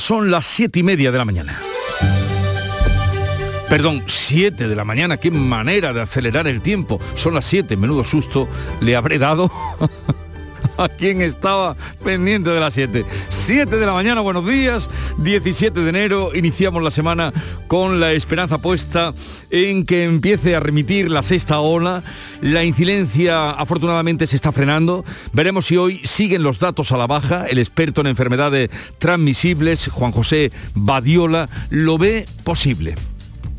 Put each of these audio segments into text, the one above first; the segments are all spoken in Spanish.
Son las siete y media de la mañana. Perdón, 7 de la mañana, qué manera de acelerar el tiempo. Son las 7, menudo susto le habré dado a quien estaba pendiente de las 7. 7 de la mañana, buenos días, 17 de enero, iniciamos la semana con la esperanza puesta en que empiece a remitir la sexta ola. La incidencia afortunadamente se está frenando. Veremos si hoy siguen los datos a la baja. El experto en enfermedades transmisibles, Juan José Badiola, lo ve posible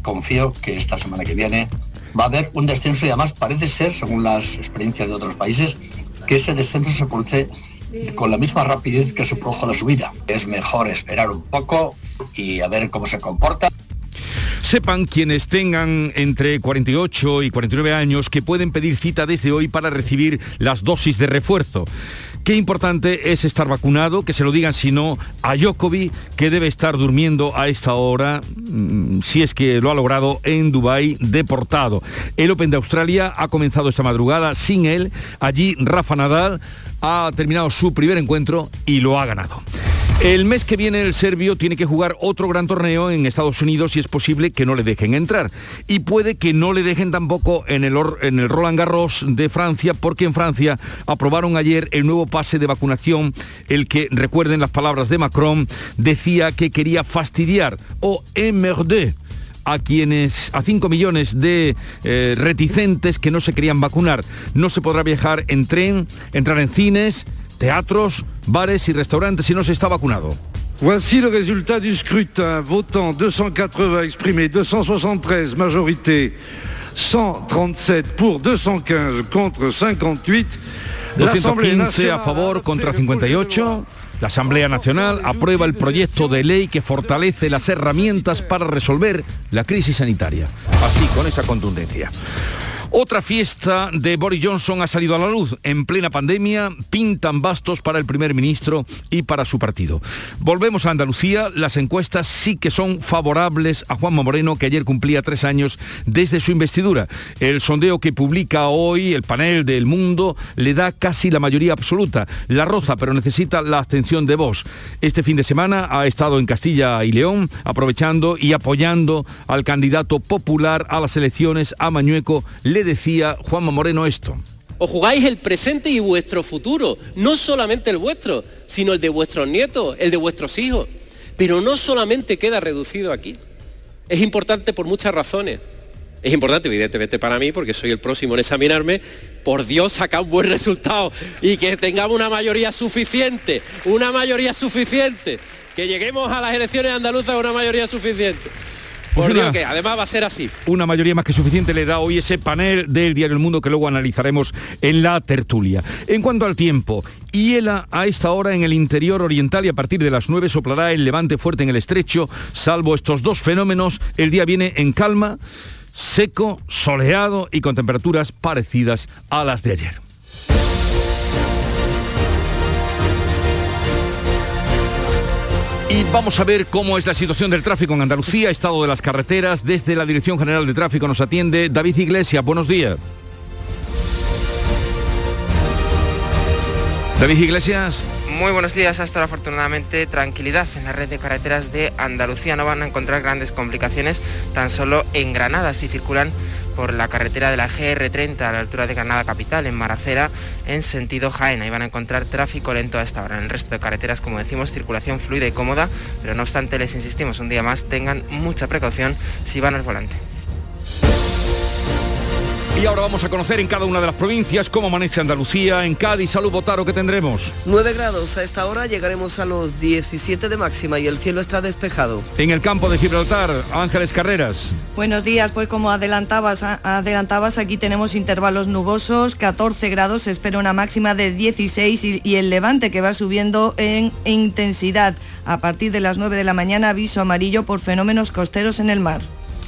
confío que esta semana que viene va a haber un descenso y además parece ser, según las experiencias de otros países, que ese descenso se produce con la misma rapidez que se produjo la subida. Es mejor esperar un poco y a ver cómo se comporta. Sepan quienes tengan entre 48 y 49 años que pueden pedir cita desde hoy para recibir las dosis de refuerzo. Qué importante es estar vacunado, que se lo digan si no a Jokovic, que debe estar durmiendo a esta hora, mm, si es que lo ha logrado en Dubái, deportado. El Open de Australia ha comenzado esta madrugada sin él. Allí Rafa Nadal ha terminado su primer encuentro y lo ha ganado. El mes que viene el serbio tiene que jugar otro gran torneo en Estados Unidos y es posible que no le dejen entrar. Y puede que no le dejen tampoco en el, Roland Garros de Francia, porque en Francia aprobaron ayer el nuevo pase de vacunación, el que, recuerden las palabras de Macron, decía que quería fastidiar o emmerder a quienes, a 5 millones de eh, reticentes que no se querían vacunar. No se podrá viajar en tren, entrar en cines, teatros, bares y restaurantes si no se está vacunado. Voici le résultat du scrutin. Votant 280 exprimés, 273 majorité, 137 pour 215 contre 58. 215 a favor contra 58. La Asamblea Nacional aprueba el proyecto de ley que fortalece las herramientas para resolver la crisis sanitaria. Así, con esa contundencia. Otra fiesta de Boris Johnson ha salido a la luz. En plena pandemia pintan bastos para el primer ministro y para su partido. Volvemos a Andalucía. Las encuestas sí que son favorables a Juanma Moreno, que ayer cumplía tres años desde su investidura. El sondeo que publica hoy el panel del Mundo le da casi la mayoría absoluta. La roza, pero necesita la abstención de voz. Este fin de semana ha estado en Castilla y León, aprovechando y apoyando al candidato popular a las elecciones, a Mañueco decía Juanma Moreno esto. Os jugáis el presente y vuestro futuro, no solamente el vuestro, sino el de vuestros nietos, el de vuestros hijos. Pero no solamente queda reducido aquí. Es importante por muchas razones. Es importante, evidentemente, para mí, porque soy el próximo en examinarme, por Dios, sacar un buen resultado y que tengamos una mayoría suficiente, una mayoría suficiente, que lleguemos a las elecciones andaluzas con una mayoría suficiente. Por Dios que además va a ser así. Una mayoría más que suficiente le da hoy ese panel del Diario El Mundo que luego analizaremos en la tertulia. En cuanto al tiempo, hiela a esta hora en el interior oriental y a partir de las 9 soplará el levante fuerte en el estrecho. Salvo estos dos fenómenos, el día viene en calma, seco, soleado y con temperaturas parecidas a las de ayer. Y vamos a ver cómo es la situación del tráfico en Andalucía, estado de las carreteras. Desde la Dirección General de Tráfico nos atiende David Iglesias. Buenos días. David Iglesias. Muy buenos días. Hasta ahora, afortunadamente, tranquilidad en la red de carreteras de Andalucía. No van a encontrar grandes complicaciones tan solo en Granada si circulan por la carretera de la GR30 a la altura de Granada Capital, en Maracera, en sentido Jaén. Ahí van a encontrar tráfico lento a esta hora. En el resto de carreteras, como decimos, circulación fluida y cómoda, pero no obstante, les insistimos un día más, tengan mucha precaución si van al volante. Y ahora vamos a conocer en cada una de las provincias cómo amanece Andalucía. En Cádiz, salud Botaro, ¿qué tendremos? 9 grados. A esta hora llegaremos a los 17 de máxima y el cielo está despejado. En el campo de Gibraltar, Ángeles Carreras. Buenos días, pues como adelantabas, adelantabas aquí tenemos intervalos nubosos, 14 grados, se espera una máxima de 16 y, y el levante que va subiendo en intensidad. A partir de las 9 de la mañana, aviso amarillo por fenómenos costeros en el mar.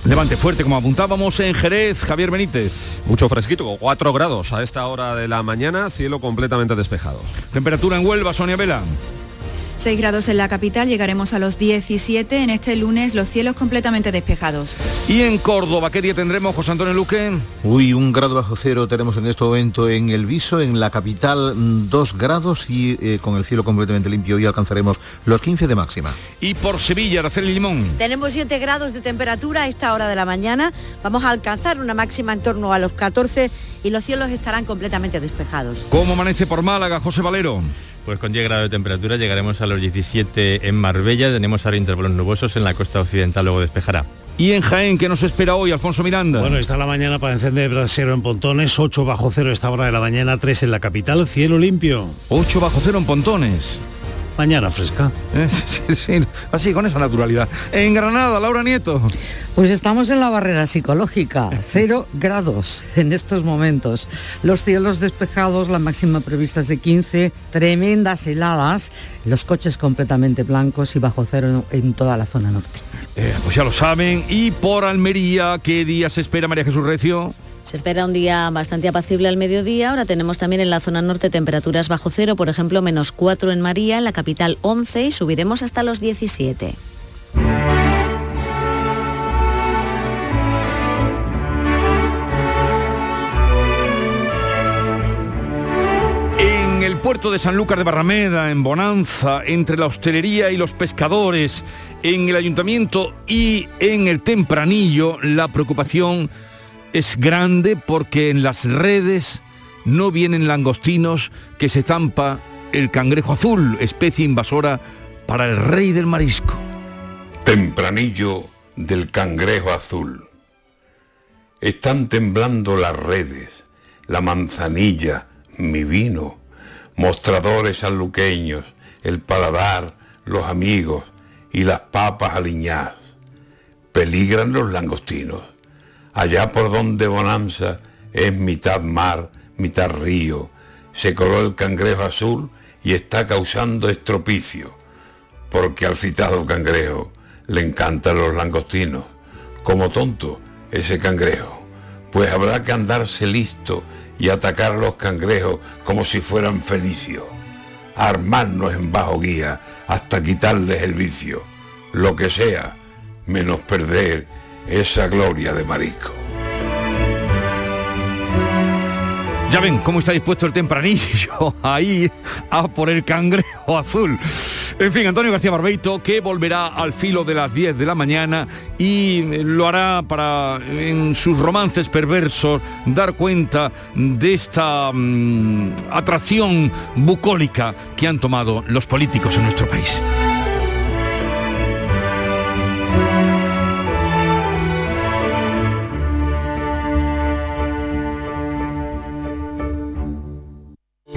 Levante fuerte, como apuntábamos en Jerez, Javier Benítez. Mucho fresquito, 4 grados a esta hora de la mañana, cielo completamente despejado. Temperatura en Huelva, Sonia Vela. 6 grados en la capital, llegaremos a los 17. En este lunes los cielos completamente despejados. ¿Y en Córdoba qué día tendremos, José Antonio Luque? Uy, un grado bajo cero tenemos en este momento en el Viso, en la capital 2 grados y eh, con el cielo completamente limpio y alcanzaremos los 15 de máxima. Y por Sevilla, Araceli Limón. Tenemos 7 grados de temperatura a esta hora de la mañana. Vamos a alcanzar una máxima en torno a los 14 y los cielos estarán completamente despejados. ¿Cómo amanece por Málaga, José Valero? Pues con 10 grados de temperatura llegaremos a los 17 en Marbella, tenemos ahora intervalos nubosos en la costa occidental, luego despejará. ¿Y en Jaén qué nos espera hoy, Alfonso Miranda? Bueno, está la mañana para encender brasero en Pontones, 8 bajo cero esta hora de la mañana, 3 en la capital, cielo limpio. 8 bajo cero en Pontones. Mañana fresca. Eh, sí, sí, así, con esa naturalidad. En Granada, Laura Nieto. Pues estamos en la barrera psicológica, cero grados en estos momentos. Los cielos despejados, la máxima prevista es de 15, tremendas heladas, los coches completamente blancos y bajo cero en toda la zona norte. Eh, pues ya lo saben. Y por Almería, ¿qué día se espera María Jesús Recio? Se espera un día bastante apacible al mediodía. Ahora tenemos también en la zona norte temperaturas bajo cero, por ejemplo, menos 4 en María, en la capital 11 y subiremos hasta los 17. En el puerto de Sanlúcar de Barrameda, en Bonanza, entre la hostelería y los pescadores, en el ayuntamiento y en el tempranillo, la preocupación es grande porque en las redes no vienen langostinos que se zampa el cangrejo azul, especie invasora para el rey del marisco. Tempranillo del cangrejo azul. Están temblando las redes, la manzanilla, mi vino, mostradores sanluqueños, el paladar, los amigos y las papas aliñadas. Peligran los langostinos. Allá por donde Bonanza es mitad mar, mitad río, se coló el cangrejo azul y está causando estropicio, porque al citado cangrejo le encantan los langostinos, como tonto ese cangrejo, pues habrá que andarse listo y atacar los cangrejos como si fueran fenicios, armarnos en bajo guía hasta quitarles el vicio, lo que sea, menos perder esa gloria de marisco. Ya ven cómo está dispuesto el tempranillo ahí a por el cangrejo azul. En fin, Antonio García Barbeito, que volverá al filo de las 10 de la mañana y lo hará para, en sus romances perversos, dar cuenta de esta mm, atracción bucólica que han tomado los políticos en nuestro país.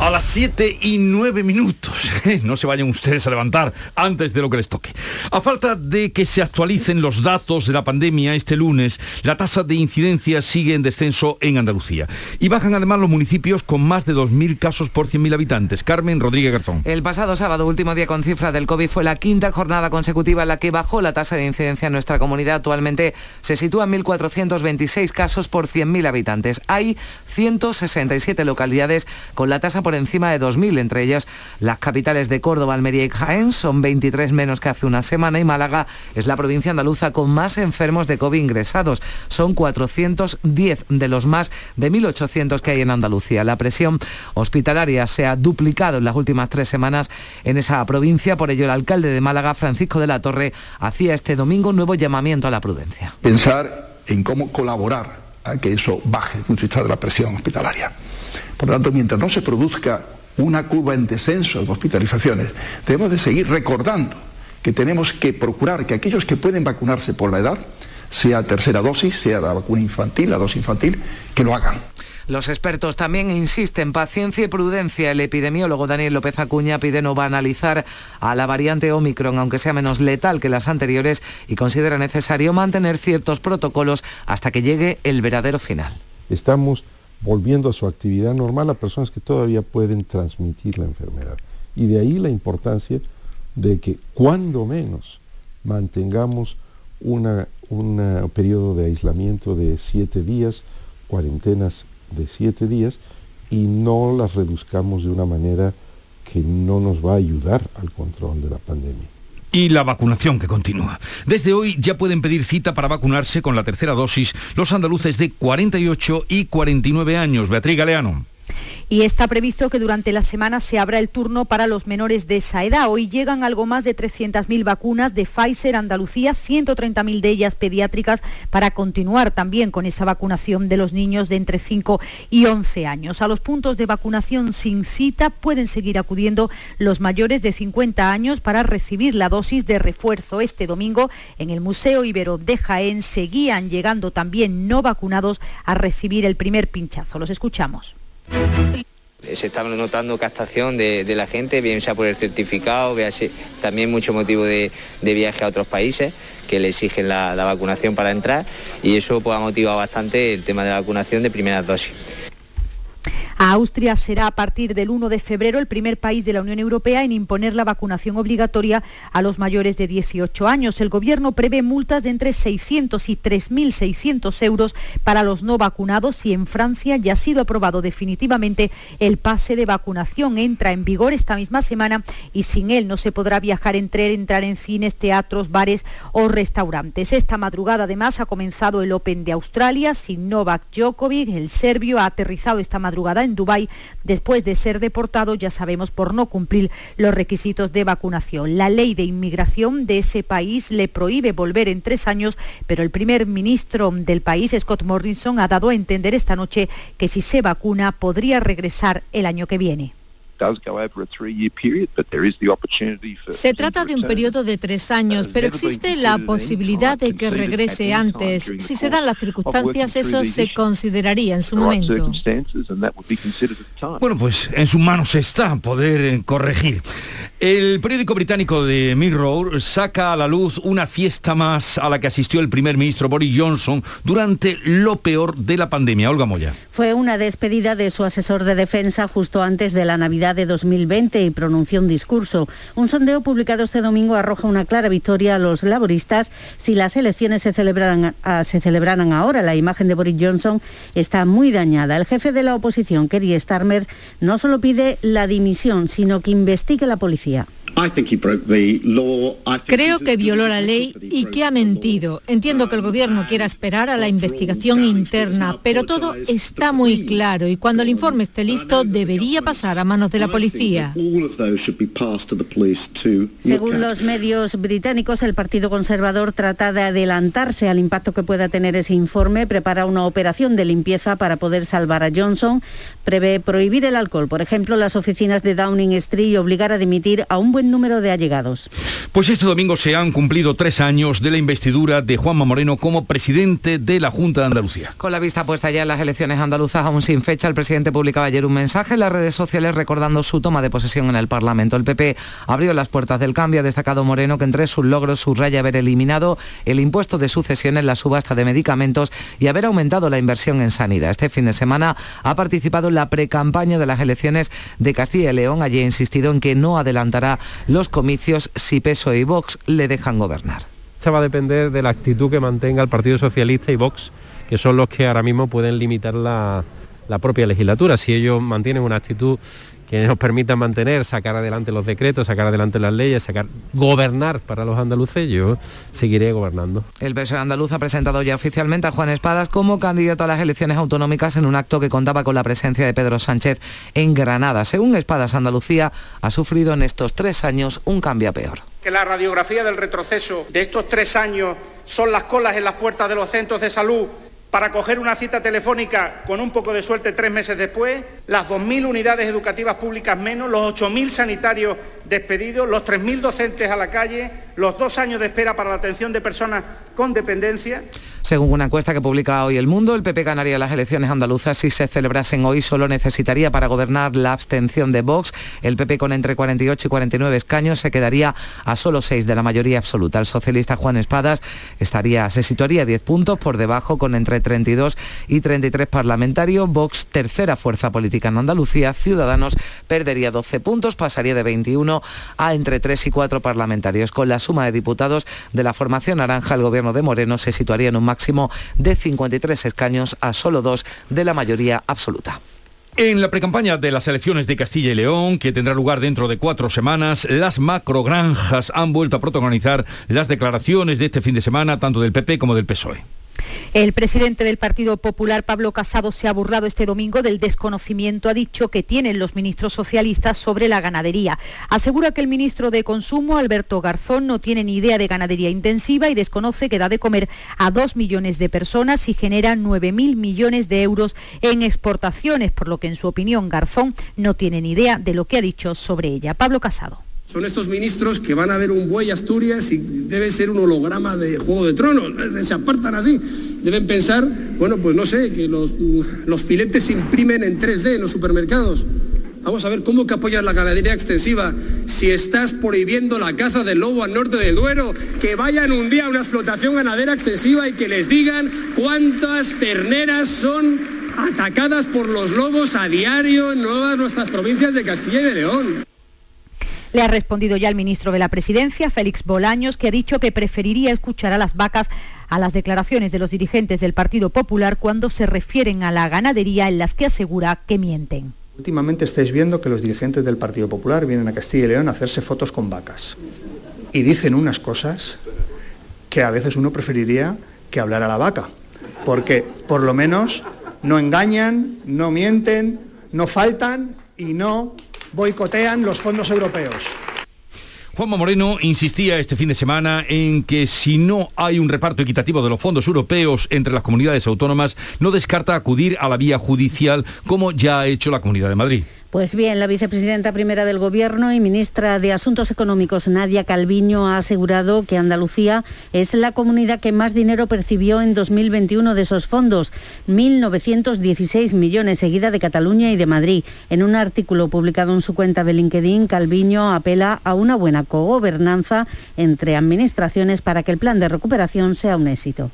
A las 7 y 9 minutos. No se vayan ustedes a levantar antes de lo que les toque. A falta de que se actualicen los datos de la pandemia este lunes, la tasa de incidencia sigue en descenso en Andalucía. Y bajan además los municipios con más de 2.000 casos por 100.000 habitantes. Carmen Rodríguez Garzón. El pasado sábado, último día con cifra del COVID, fue la quinta jornada consecutiva en la que bajó la tasa de incidencia en nuestra comunidad. Actualmente se sitúa en 1.426 casos por 100.000 habitantes. Hay 167 localidades con la tasa por por encima de 2.000, entre ellas las capitales de Córdoba, Almería y Jaén, son 23 menos que hace una semana y Málaga es la provincia andaluza con más enfermos de COVID ingresados. Son 410 de los más de 1.800 que hay en Andalucía. La presión hospitalaria se ha duplicado en las últimas tres semanas en esa provincia, por ello el alcalde de Málaga, Francisco de la Torre, hacía este domingo un nuevo llamamiento a la prudencia. Pensar en cómo colaborar a que eso baje desde de la presión hospitalaria. Por lo tanto, mientras no se produzca una curva en descenso de hospitalizaciones, debemos de seguir recordando que tenemos que procurar que aquellos que pueden vacunarse por la edad, sea tercera dosis, sea la vacuna infantil, la dosis infantil, que lo hagan. Los expertos también insisten, paciencia y prudencia. El epidemiólogo Daniel López Acuña pide no banalizar a la variante Omicron, aunque sea menos letal que las anteriores, y considera necesario mantener ciertos protocolos hasta que llegue el verdadero final. Estamos volviendo a su actividad normal a personas que todavía pueden transmitir la enfermedad. Y de ahí la importancia de que cuando menos mantengamos un periodo de aislamiento de siete días, cuarentenas de siete días y no las reduzcamos de una manera que no nos va a ayudar al control de la pandemia. Y la vacunación que continúa. Desde hoy ya pueden pedir cita para vacunarse con la tercera dosis los andaluces de 48 y 49 años. Beatriz Galeano y está previsto que durante la semana se abra el turno para los menores de esa edad. Hoy llegan algo más de 300.000 vacunas de Pfizer Andalucía, 130.000 de ellas pediátricas, para continuar también con esa vacunación de los niños de entre 5 y 11 años. A los puntos de vacunación sin cita pueden seguir acudiendo los mayores de 50 años para recibir la dosis de refuerzo. Este domingo en el Museo Ibero de Jaén seguían llegando también no vacunados a recibir el primer pinchazo. Los escuchamos. Se está notando captación de, la gente, bien sea por el certificado, también mucho motivo de, viaje a otros países que le exigen la, vacunación para entrar y eso pues, ha motivado bastante el tema de vacunación de primeras dosis. Austria será a partir del 1 de febrero el primer país de la Unión Europea en imponer la vacunación obligatoria a los mayores de 18 años. El Gobierno prevé multas de entre 600 y 3.600 euros para los no vacunados y en Francia ya ha sido aprobado definitivamente el pase de vacunación. Entra en vigor esta misma semana y sin él no se podrá viajar, entre, entrar en cines, teatros, bares o restaurantes. Esta madrugada además ha comenzado el Open de Australia sin Novak Djokovic. El serbio ha aterrizado esta madrugada en Dubái después de ser deportado, ya sabemos, por no cumplir los requisitos de vacunación. La ley de inmigración de ese país le prohíbe volver en tres años, pero el primer ministro del país, Scott Morrison, ha dado a entender esta noche que si se vacuna podría regresar el año que viene. Se trata de un periodo de tres años, pero existe la posibilidad de que regrese antes. Si se dan las circunstancias, eso se consideraría en su momento. Bueno, pues en sus manos está poder eh, corregir. El periódico británico de Mirror saca a la luz una fiesta más a la que asistió el primer ministro Boris Johnson durante lo peor de la pandemia. Olga Moya. Fue una despedida de su asesor de defensa justo antes de la Navidad de 2020 y pronunció un discurso. Un sondeo publicado este domingo arroja una clara victoria a los laboristas si las elecciones se celebraran, se celebraran ahora. La imagen de Boris Johnson está muy dañada. El jefe de la oposición, Kerry Starmer, no solo pide la dimisión, sino que investigue la policía. poesía. Creo que violó la ley y que ha mentido. Entiendo que el gobierno quiera esperar a la investigación interna, pero todo está muy claro y cuando el informe esté listo debería pasar a manos de la policía. Según los medios británicos, el Partido Conservador trata de adelantarse al impacto que pueda tener ese informe, prepara una operación de limpieza para poder salvar a Johnson, prevé prohibir el alcohol, por ejemplo, las oficinas de Downing Street y obligar a dimitir a un buen número de allegados. Pues este domingo se han cumplido tres años de la investidura de Juanma Moreno como presidente de la Junta de Andalucía. Con la vista puesta ya en las elecciones andaluzas, aún sin fecha, el presidente publicaba ayer un mensaje en las redes sociales recordando su toma de posesión en el Parlamento. El PP abrió las puertas del cambio, ha destacado Moreno que entre sus logros subraya haber eliminado el impuesto de sucesión en la subasta de medicamentos y haber aumentado la inversión en sanidad. Este fin de semana ha participado en la precampaña de las elecciones de Castilla y León. Allí ha insistido en que no adelantará los comicios si Peso y Vox le dejan gobernar. Se va a depender de la actitud que mantenga el Partido Socialista y Vox, que son los que ahora mismo pueden limitar la, la propia legislatura. Si ellos mantienen una actitud que nos permita mantener, sacar adelante los decretos, sacar adelante las leyes, sacar gobernar para los andaluces, yo seguiré gobernando. El PSOE andaluz ha presentado ya oficialmente a Juan Espadas como candidato a las elecciones autonómicas en un acto que contaba con la presencia de Pedro Sánchez en Granada. Según Espadas, Andalucía ha sufrido en estos tres años un cambio a peor. Que la radiografía del retroceso de estos tres años son las colas en las puertas de los centros de salud para coger una cita telefónica con un poco de suerte tres meses después, las 2.000 unidades educativas públicas menos, los 8.000 sanitarios despedidos, los 3.000 docentes a la calle, los dos años de espera para la atención de personas con dependencia. Según una encuesta que publica hoy El Mundo, el PP ganaría las elecciones andaluzas si se celebrasen hoy. Solo necesitaría para gobernar la abstención de Vox. El PP con entre 48 y 49 escaños se quedaría a solo 6 de la mayoría absoluta. El socialista Juan Espadas estaría, se situaría 10 puntos por debajo con entre 32 y 33 parlamentarios. Vox, tercera fuerza política en Andalucía. Ciudadanos perdería 12 puntos, pasaría de 21 a entre 3 y 4 parlamentarios. Con la suma de diputados de la formación naranja, el gobierno de Moreno se situaría en un máximo de 53 escaños a solo dos de la mayoría absoluta. En la precampaña de las elecciones de Castilla y León, que tendrá lugar dentro de cuatro semanas, las macrogranjas han vuelto a protagonizar las declaraciones de este fin de semana, tanto del PP como del PSOE. El presidente del Partido Popular, Pablo Casado, se ha burlado este domingo del desconocimiento, ha dicho, que tienen los ministros socialistas sobre la ganadería. Asegura que el ministro de Consumo, Alberto Garzón, no tiene ni idea de ganadería intensiva y desconoce que da de comer a dos millones de personas y genera 9.000 millones de euros en exportaciones, por lo que en su opinión Garzón no tiene ni idea de lo que ha dicho sobre ella. Pablo Casado. Son estos ministros que van a ver un buey Asturias y debe ser un holograma de Juego de Tronos, se apartan así. Deben pensar, bueno, pues no sé, que los, los filetes se imprimen en 3D en los supermercados. Vamos a ver cómo que apoyas la ganadería extensiva si estás prohibiendo la caza del lobo al norte del Duero. Que vayan un día a una explotación ganadera extensiva y que les digan cuántas terneras son atacadas por los lobos a diario en todas nuestras provincias de Castilla y de León. Le ha respondido ya el ministro de la Presidencia, Félix Bolaños, que ha dicho que preferiría escuchar a las vacas a las declaraciones de los dirigentes del Partido Popular cuando se refieren a la ganadería en las que asegura que mienten. Últimamente estáis viendo que los dirigentes del Partido Popular vienen a Castilla y León a hacerse fotos con vacas y dicen unas cosas que a veces uno preferiría que hablara a la vaca, porque por lo menos no engañan, no mienten, no faltan y no boicotean los fondos europeos. Juanma Moreno insistía este fin de semana en que si no hay un reparto equitativo de los fondos europeos entre las comunidades autónomas, no descarta acudir a la vía judicial como ya ha hecho la Comunidad de Madrid. Pues bien, la vicepresidenta primera del Gobierno y ministra de Asuntos Económicos, Nadia Calviño, ha asegurado que Andalucía es la comunidad que más dinero percibió en 2021 de esos fondos, 1.916 millones, seguida de Cataluña y de Madrid. En un artículo publicado en su cuenta de LinkedIn, Calviño apela a una buena cogobernanza entre administraciones para que el plan de recuperación sea un éxito.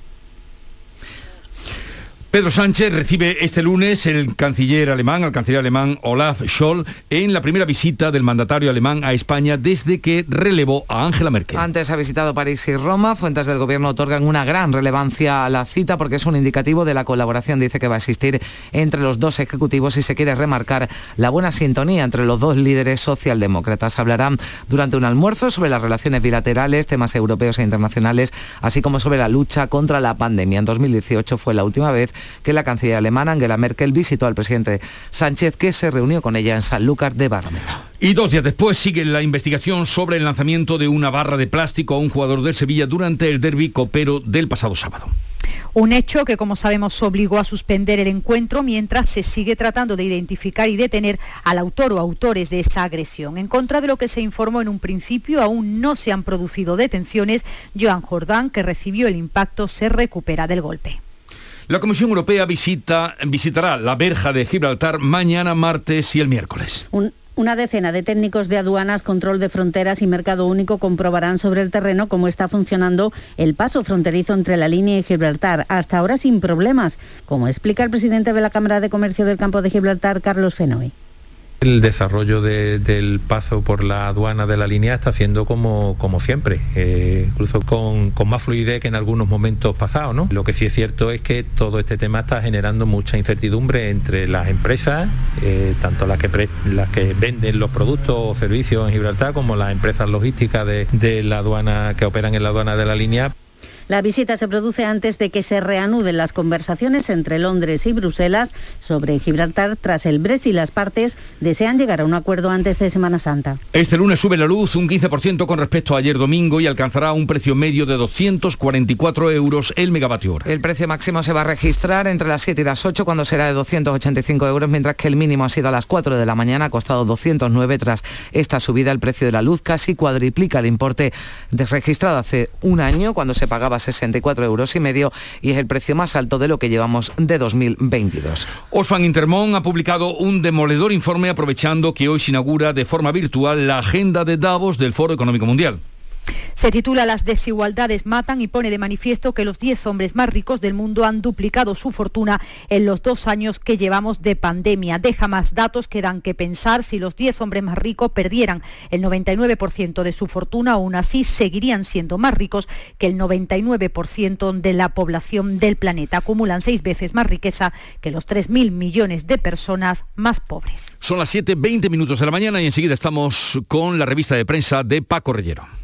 Pedro Sánchez recibe este lunes el canciller alemán, al canciller alemán Olaf Scholz, en la primera visita del mandatario alemán a España desde que relevó a Angela Merkel. Antes ha visitado París y Roma. Fuentes del gobierno otorgan una gran relevancia a la cita porque es un indicativo de la colaboración, dice que va a existir entre los dos ejecutivos y se quiere remarcar la buena sintonía entre los dos líderes socialdemócratas. Hablarán durante un almuerzo sobre las relaciones bilaterales, temas europeos e internacionales, así como sobre la lucha contra la pandemia. En 2018 fue la última vez que la canciller alemana Angela Merkel visitó al presidente Sánchez, que se reunió con ella en Sanlúcar de Barrameda. Y dos días después sigue la investigación sobre el lanzamiento de una barra de plástico a un jugador del Sevilla durante el derby copero del pasado sábado. Un hecho que, como sabemos, obligó a suspender el encuentro mientras se sigue tratando de identificar y detener al autor o autores de esa agresión. En contra de lo que se informó en un principio, aún no se han producido detenciones. Joan Jordán, que recibió el impacto, se recupera del golpe. La Comisión Europea visita, visitará la verja de Gibraltar mañana, martes y el miércoles. Una decena de técnicos de aduanas, control de fronteras y mercado único comprobarán sobre el terreno cómo está funcionando el paso fronterizo entre la línea y Gibraltar, hasta ahora sin problemas, como explica el presidente de la Cámara de Comercio del Campo de Gibraltar, Carlos Fenoy. El desarrollo del paso por la aduana de la línea está haciendo como, como siempre, eh, incluso con, más fluidez que en algunos momentos pasados. ¿no? Lo que sí es cierto es que todo este tema está generando mucha incertidumbre entre las empresas, eh, tanto las que, las que venden los productos o servicios en Gibraltar como las empresas logísticas de, de la aduana que operan en la aduana de la línea. La visita se produce antes de que se reanuden las conversaciones entre Londres y Bruselas sobre Gibraltar tras el Brexit. Las partes desean llegar a un acuerdo antes de Semana Santa. Este lunes sube la luz un 15% con respecto a ayer domingo y alcanzará un precio medio de 244 euros el megavatio hora. El precio máximo se va a registrar entre las 7 y las 8 cuando será de 285 euros, mientras que el mínimo ha sido a las 4 de la mañana, ha costado 209 tras esta subida. El precio de la luz casi cuadriplica el importe registrado hace un año cuando se pagaba 64 euros y medio y es el precio más alto de lo que llevamos de 2022. Osfan Intermón ha publicado un demoledor informe aprovechando que hoy se inaugura de forma virtual la agenda de Davos del Foro Económico Mundial. Se titula Las desigualdades matan y pone de manifiesto que los 10 hombres más ricos del mundo han duplicado su fortuna en los dos años que llevamos de pandemia. Deja más datos que dan que pensar si los 10 hombres más ricos perdieran el 99% de su fortuna, aún así seguirían siendo más ricos que el 99% de la población del planeta. Acumulan seis veces más riqueza que los 3.000 millones de personas más pobres. Son las 7.20 minutos de la mañana y enseguida estamos con la revista de prensa de Paco Rellero.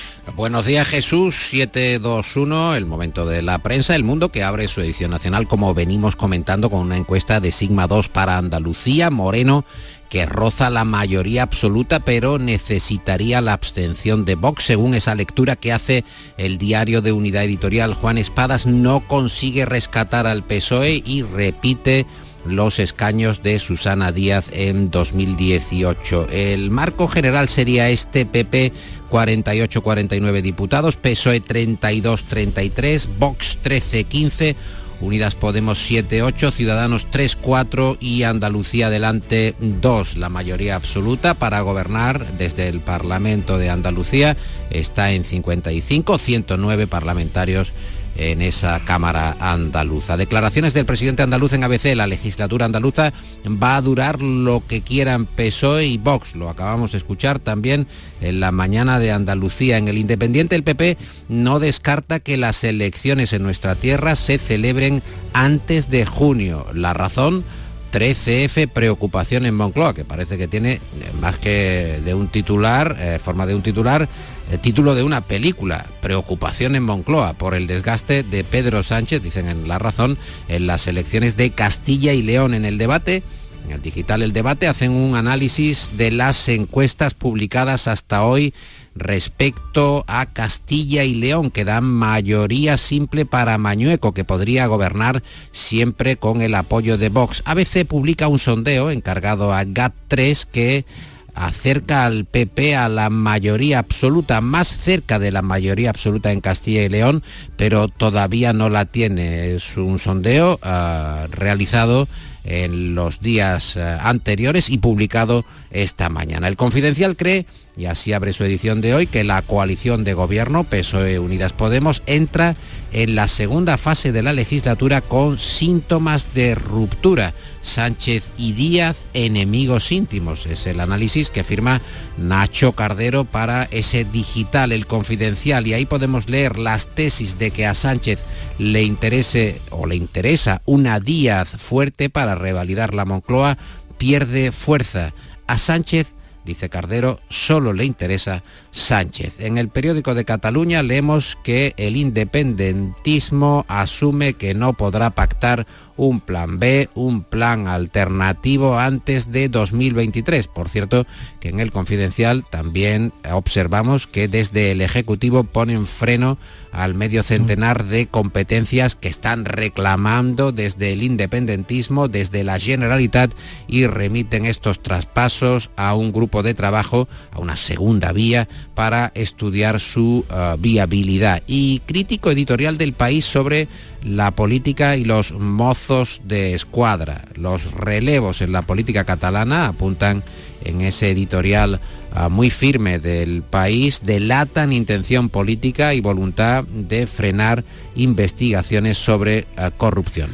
Buenos días Jesús, 721, el momento de la prensa, el mundo que abre su edición nacional como venimos comentando con una encuesta de Sigma 2 para Andalucía, Moreno que roza la mayoría absoluta, pero necesitaría la abstención de Vox. Según esa lectura que hace el diario de Unidad Editorial, Juan Espadas no consigue rescatar al PSOE y repite los escaños de Susana Díaz en 2018. El marco general sería este PP 48-49 diputados, PSOE 32-33, Vox 13-15, Unidas Podemos 7-8, Ciudadanos 3-4 y Andalucía adelante 2. La mayoría absoluta para gobernar desde el Parlamento de Andalucía está en 55, 109 parlamentarios en esa Cámara andaluza. Declaraciones del presidente andaluz en ABC, la legislatura andaluza va a durar lo que quieran PSOE y Vox, lo acabamos de escuchar también en la mañana de Andalucía. En el Independiente el PP no descarta que las elecciones en nuestra tierra se celebren antes de junio. La razón 13F, preocupación en Moncloa, que parece que tiene más que de un titular, eh, forma de un titular, el título de una película, Preocupación en Moncloa, por el desgaste de Pedro Sánchez, dicen en La Razón, en las elecciones de Castilla y León. En el debate, en el digital El Debate, hacen un análisis de las encuestas publicadas hasta hoy respecto a Castilla y León, que dan mayoría simple para Mañueco, que podría gobernar siempre con el apoyo de Vox. ABC publica un sondeo encargado a GAT3 que acerca al PP a la mayoría absoluta, más cerca de la mayoría absoluta en Castilla y León, pero todavía no la tiene. Es un sondeo ah, realizado en los días ah, anteriores y publicado esta mañana. El Confidencial cree, y así abre su edición de hoy, que la coalición de gobierno PSOE Unidas Podemos entra en la segunda fase de la legislatura con síntomas de ruptura. Sánchez y Díaz, enemigos íntimos. Es el análisis que firma Nacho Cardero para ese digital, el confidencial. Y ahí podemos leer las tesis de que a Sánchez le interese o le interesa una Díaz fuerte para revalidar la Moncloa, pierde fuerza. A Sánchez dice Cardero, solo le interesa Sánchez. En el periódico de Cataluña leemos que el independentismo asume que no podrá pactar un plan B, un plan alternativo antes de 2023. Por cierto, que en el confidencial también observamos que desde el Ejecutivo ponen freno al medio centenar de competencias que están reclamando desde el independentismo, desde la Generalitat y remiten estos traspasos a un grupo de trabajo, a una segunda vía para estudiar su uh, viabilidad. Y crítico editorial del país sobre la política y los mozos de escuadra. Los relevos en la política catalana apuntan en ese editorial uh, muy firme del país, delatan intención política y voluntad de frenar investigaciones sobre uh, corrupción.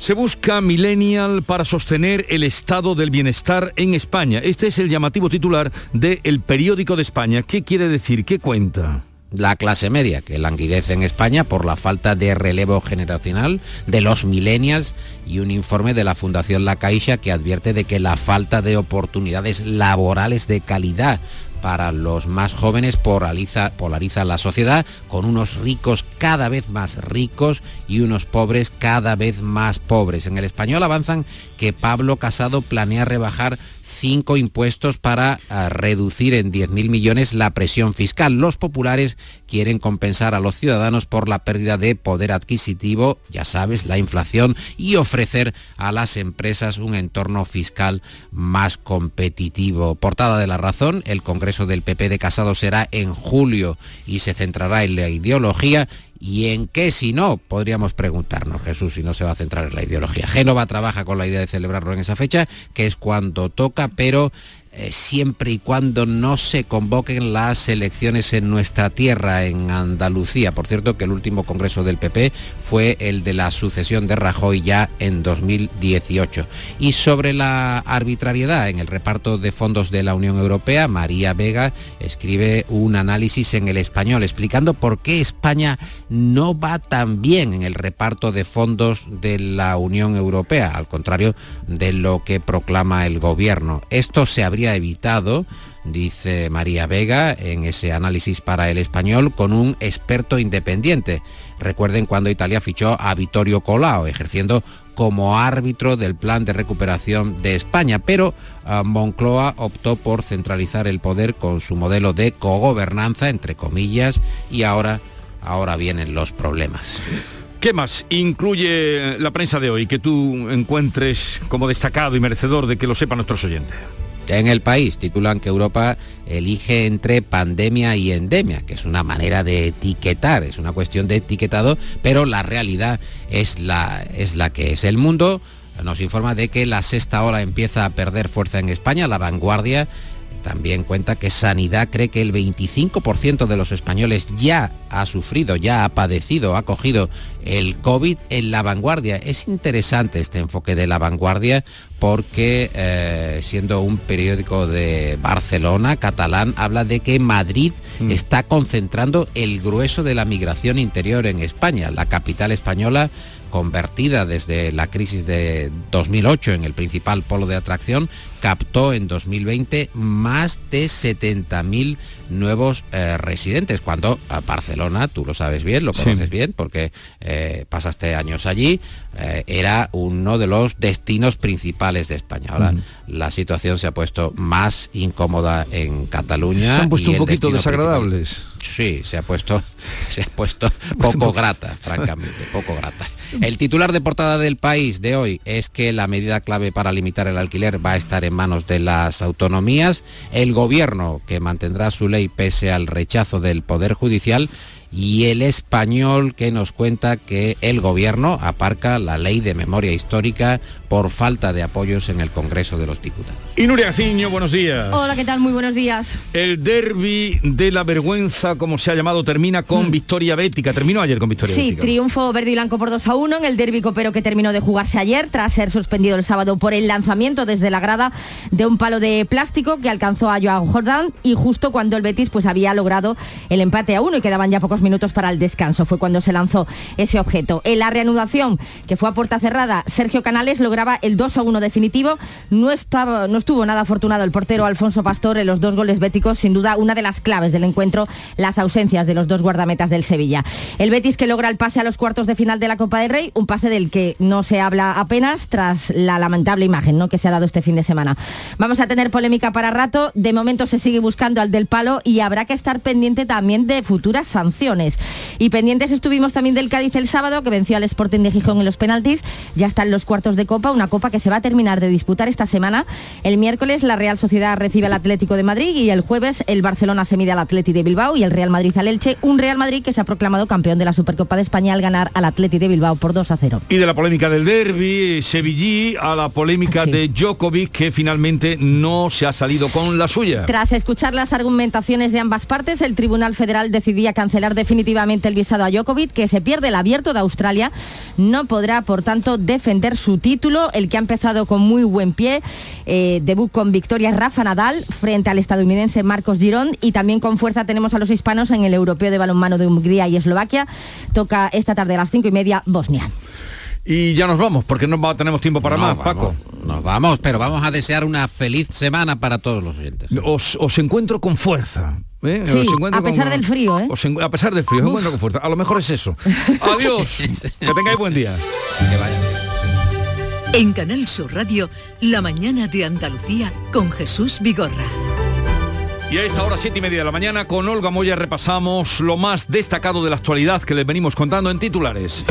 Se busca millennial para sostener el estado del bienestar en España. Este es el llamativo titular de El Periódico de España. ¿Qué quiere decir? ¿Qué cuenta? la clase media, que languidece en España por la falta de relevo generacional de los millennials y un informe de la Fundación La Caixa que advierte de que la falta de oportunidades laborales de calidad para los más jóvenes polariza, la sociedad con unos ricos cada vez más ricos y unos pobres cada vez más pobres. En el español avanzan que Pablo Casado planea rebajar cinco impuestos para uh, reducir en 10.000 millones la presión fiscal. Los populares quieren compensar a los ciudadanos por la pérdida de poder adquisitivo, ya sabes, la inflación, y ofrecer a las empresas un entorno fiscal más competitivo. Portada de la razón, el Congreso del PP de Casado será en julio y se centrará en la ideología ¿Y en qué si no? Podríamos preguntarnos, Jesús, si no se va a centrar en la ideología. Génova trabaja con la idea de celebrarlo en esa fecha, que es cuando toca, pero eh, siempre y cuando no se convoquen las elecciones en nuestra tierra, en Andalucía. Por cierto, que el último congreso del PP fue el de la sucesión de Rajoy ya en 2018. Y sobre la arbitrariedad en el reparto de fondos de la Unión Europea, María Vega escribe un análisis en el español explicando por qué España no va tan bien en el reparto de fondos de la Unión Europea, al contrario de lo que proclama el gobierno. Esto se habría evitado dice María Vega en ese análisis para el español, con un experto independiente. Recuerden cuando Italia fichó a Vittorio Colao, ejerciendo como árbitro del plan de recuperación de España, pero uh, Moncloa optó por centralizar el poder con su modelo de cogobernanza, entre comillas, y ahora, ahora vienen los problemas. ¿Qué más incluye la prensa de hoy que tú encuentres como destacado y merecedor de que lo sepan nuestros oyentes? En el país titulan que Europa elige entre pandemia y endemia, que es una manera de etiquetar, es una cuestión de etiquetado, pero la realidad es la, es la que es. El mundo nos informa de que la sexta ola empieza a perder fuerza en España, la vanguardia también cuenta que Sanidad cree que el 25% de los españoles ya ha sufrido, ya ha padecido, ha cogido el COVID en la vanguardia. Es interesante este enfoque de la vanguardia porque eh, siendo un periódico de Barcelona, catalán, habla de que Madrid mm. está concentrando el grueso de la migración interior en España. La capital española convertida desde la crisis de 2008 en el principal polo de atracción, captó en 2020 más de 70.000 nuevos eh, residentes, cuando a Barcelona, tú lo sabes bien, lo conoces sí. bien, porque eh, pasaste años allí, eh, era uno de los destinos principales de España. Ahora la situación se ha puesto más incómoda en Cataluña. Se han puesto un poquito desagradables. Principal. Sí, se ha puesto, se ha puesto poco grata, francamente, poco grata. El titular de portada del país de hoy es que la medida clave para limitar el alquiler va a estar en manos de las autonomías. El gobierno, que mantendrá su ley pese al rechazo del Poder Judicial, y el español que nos cuenta que el gobierno aparca la ley de memoria histórica por falta de apoyos en el Congreso de los Diputados. Y Nuria Ciño, buenos días. Hola, ¿qué tal? Muy buenos días. El derby de la vergüenza, como se ha llamado, termina con hmm. victoria bética. Terminó ayer con victoria sí, bética. Sí, triunfo verde y blanco por 2 a 1 en el derby copero que terminó de jugarse ayer tras ser suspendido el sábado por el lanzamiento desde la grada de un palo de plástico que alcanzó a Joao Jordán y justo cuando el Betis pues había logrado el empate a uno y quedaban ya pocos minutos para el descanso. Fue cuando se lanzó ese objeto. En la reanudación, que fue a puerta cerrada, Sergio Canales lograba el 2 a 1 definitivo. No, estaba, no estuvo nada afortunado el portero Alfonso Pastor en los dos goles béticos, sin duda una de las claves del encuentro, las ausencias de los dos guardametas del Sevilla. El Betis que logra el pase a los cuartos de final de la Copa del Rey, un pase del que no se habla apenas tras la lamentable imagen ¿no? que se ha dado este fin de semana. Vamos a tener polémica para rato, de momento se sigue buscando al del palo y habrá que estar pendiente también de futuras sanciones. Y pendientes estuvimos también del Cádiz el sábado, que venció al Sporting de Gijón en los penaltis, ya están los cuartos de Copa, una Copa que se va a terminar de disputar esta semana. El miércoles la Real Sociedad recibe al Atlético de Madrid y el jueves el Barcelona se mide al Atlético de Bilbao y el Real Madrid al Elche, un Real Madrid que se ha proclamado campeón de la Supercopa de España al ganar al Atlético de Bilbao por 2 a 0. Y de la polémica del derby, Sevillí, a la polémica de Djokovic, que finalmente no se ha salido con la suya. Tras escuchar las argumentaciones de ambas partes, el Tribunal Federal decidía cancelar definitivamente el visado a Djokovic, que se pierde el abierto de Australia. No podrá, por tanto, defender su título, el que ha empezado con muy buen pie. Eh, debut con victoria Rafa Nadal frente al estadounidense Marcos Girón y también con fuerza tenemos a los hispanos en el europeo de balonmano de Hungría y Eslovaquia. Toca esta tarde a las cinco y media Bosnia. Y ya nos vamos, porque no va- tenemos tiempo para No, más, vamos, Paco. Nos vamos, pero vamos a desear una feliz semana para todos los oyentes. Os, os encuentro con fuerza. ¿eh? Sí, Os encuentro a pesar con- del frío, ¿eh? os en- a pesar del frío, os encuentro con fuerza. A lo mejor es eso. Adiós. que tengáis buen día. En Canal Sur Radio, La mañana de Andalucía con Jesús Vigorra. Y a esta hora, siete y media de la mañana, con Olga Moya repasamos lo más destacado de la actualidad que les venimos contando en titulares.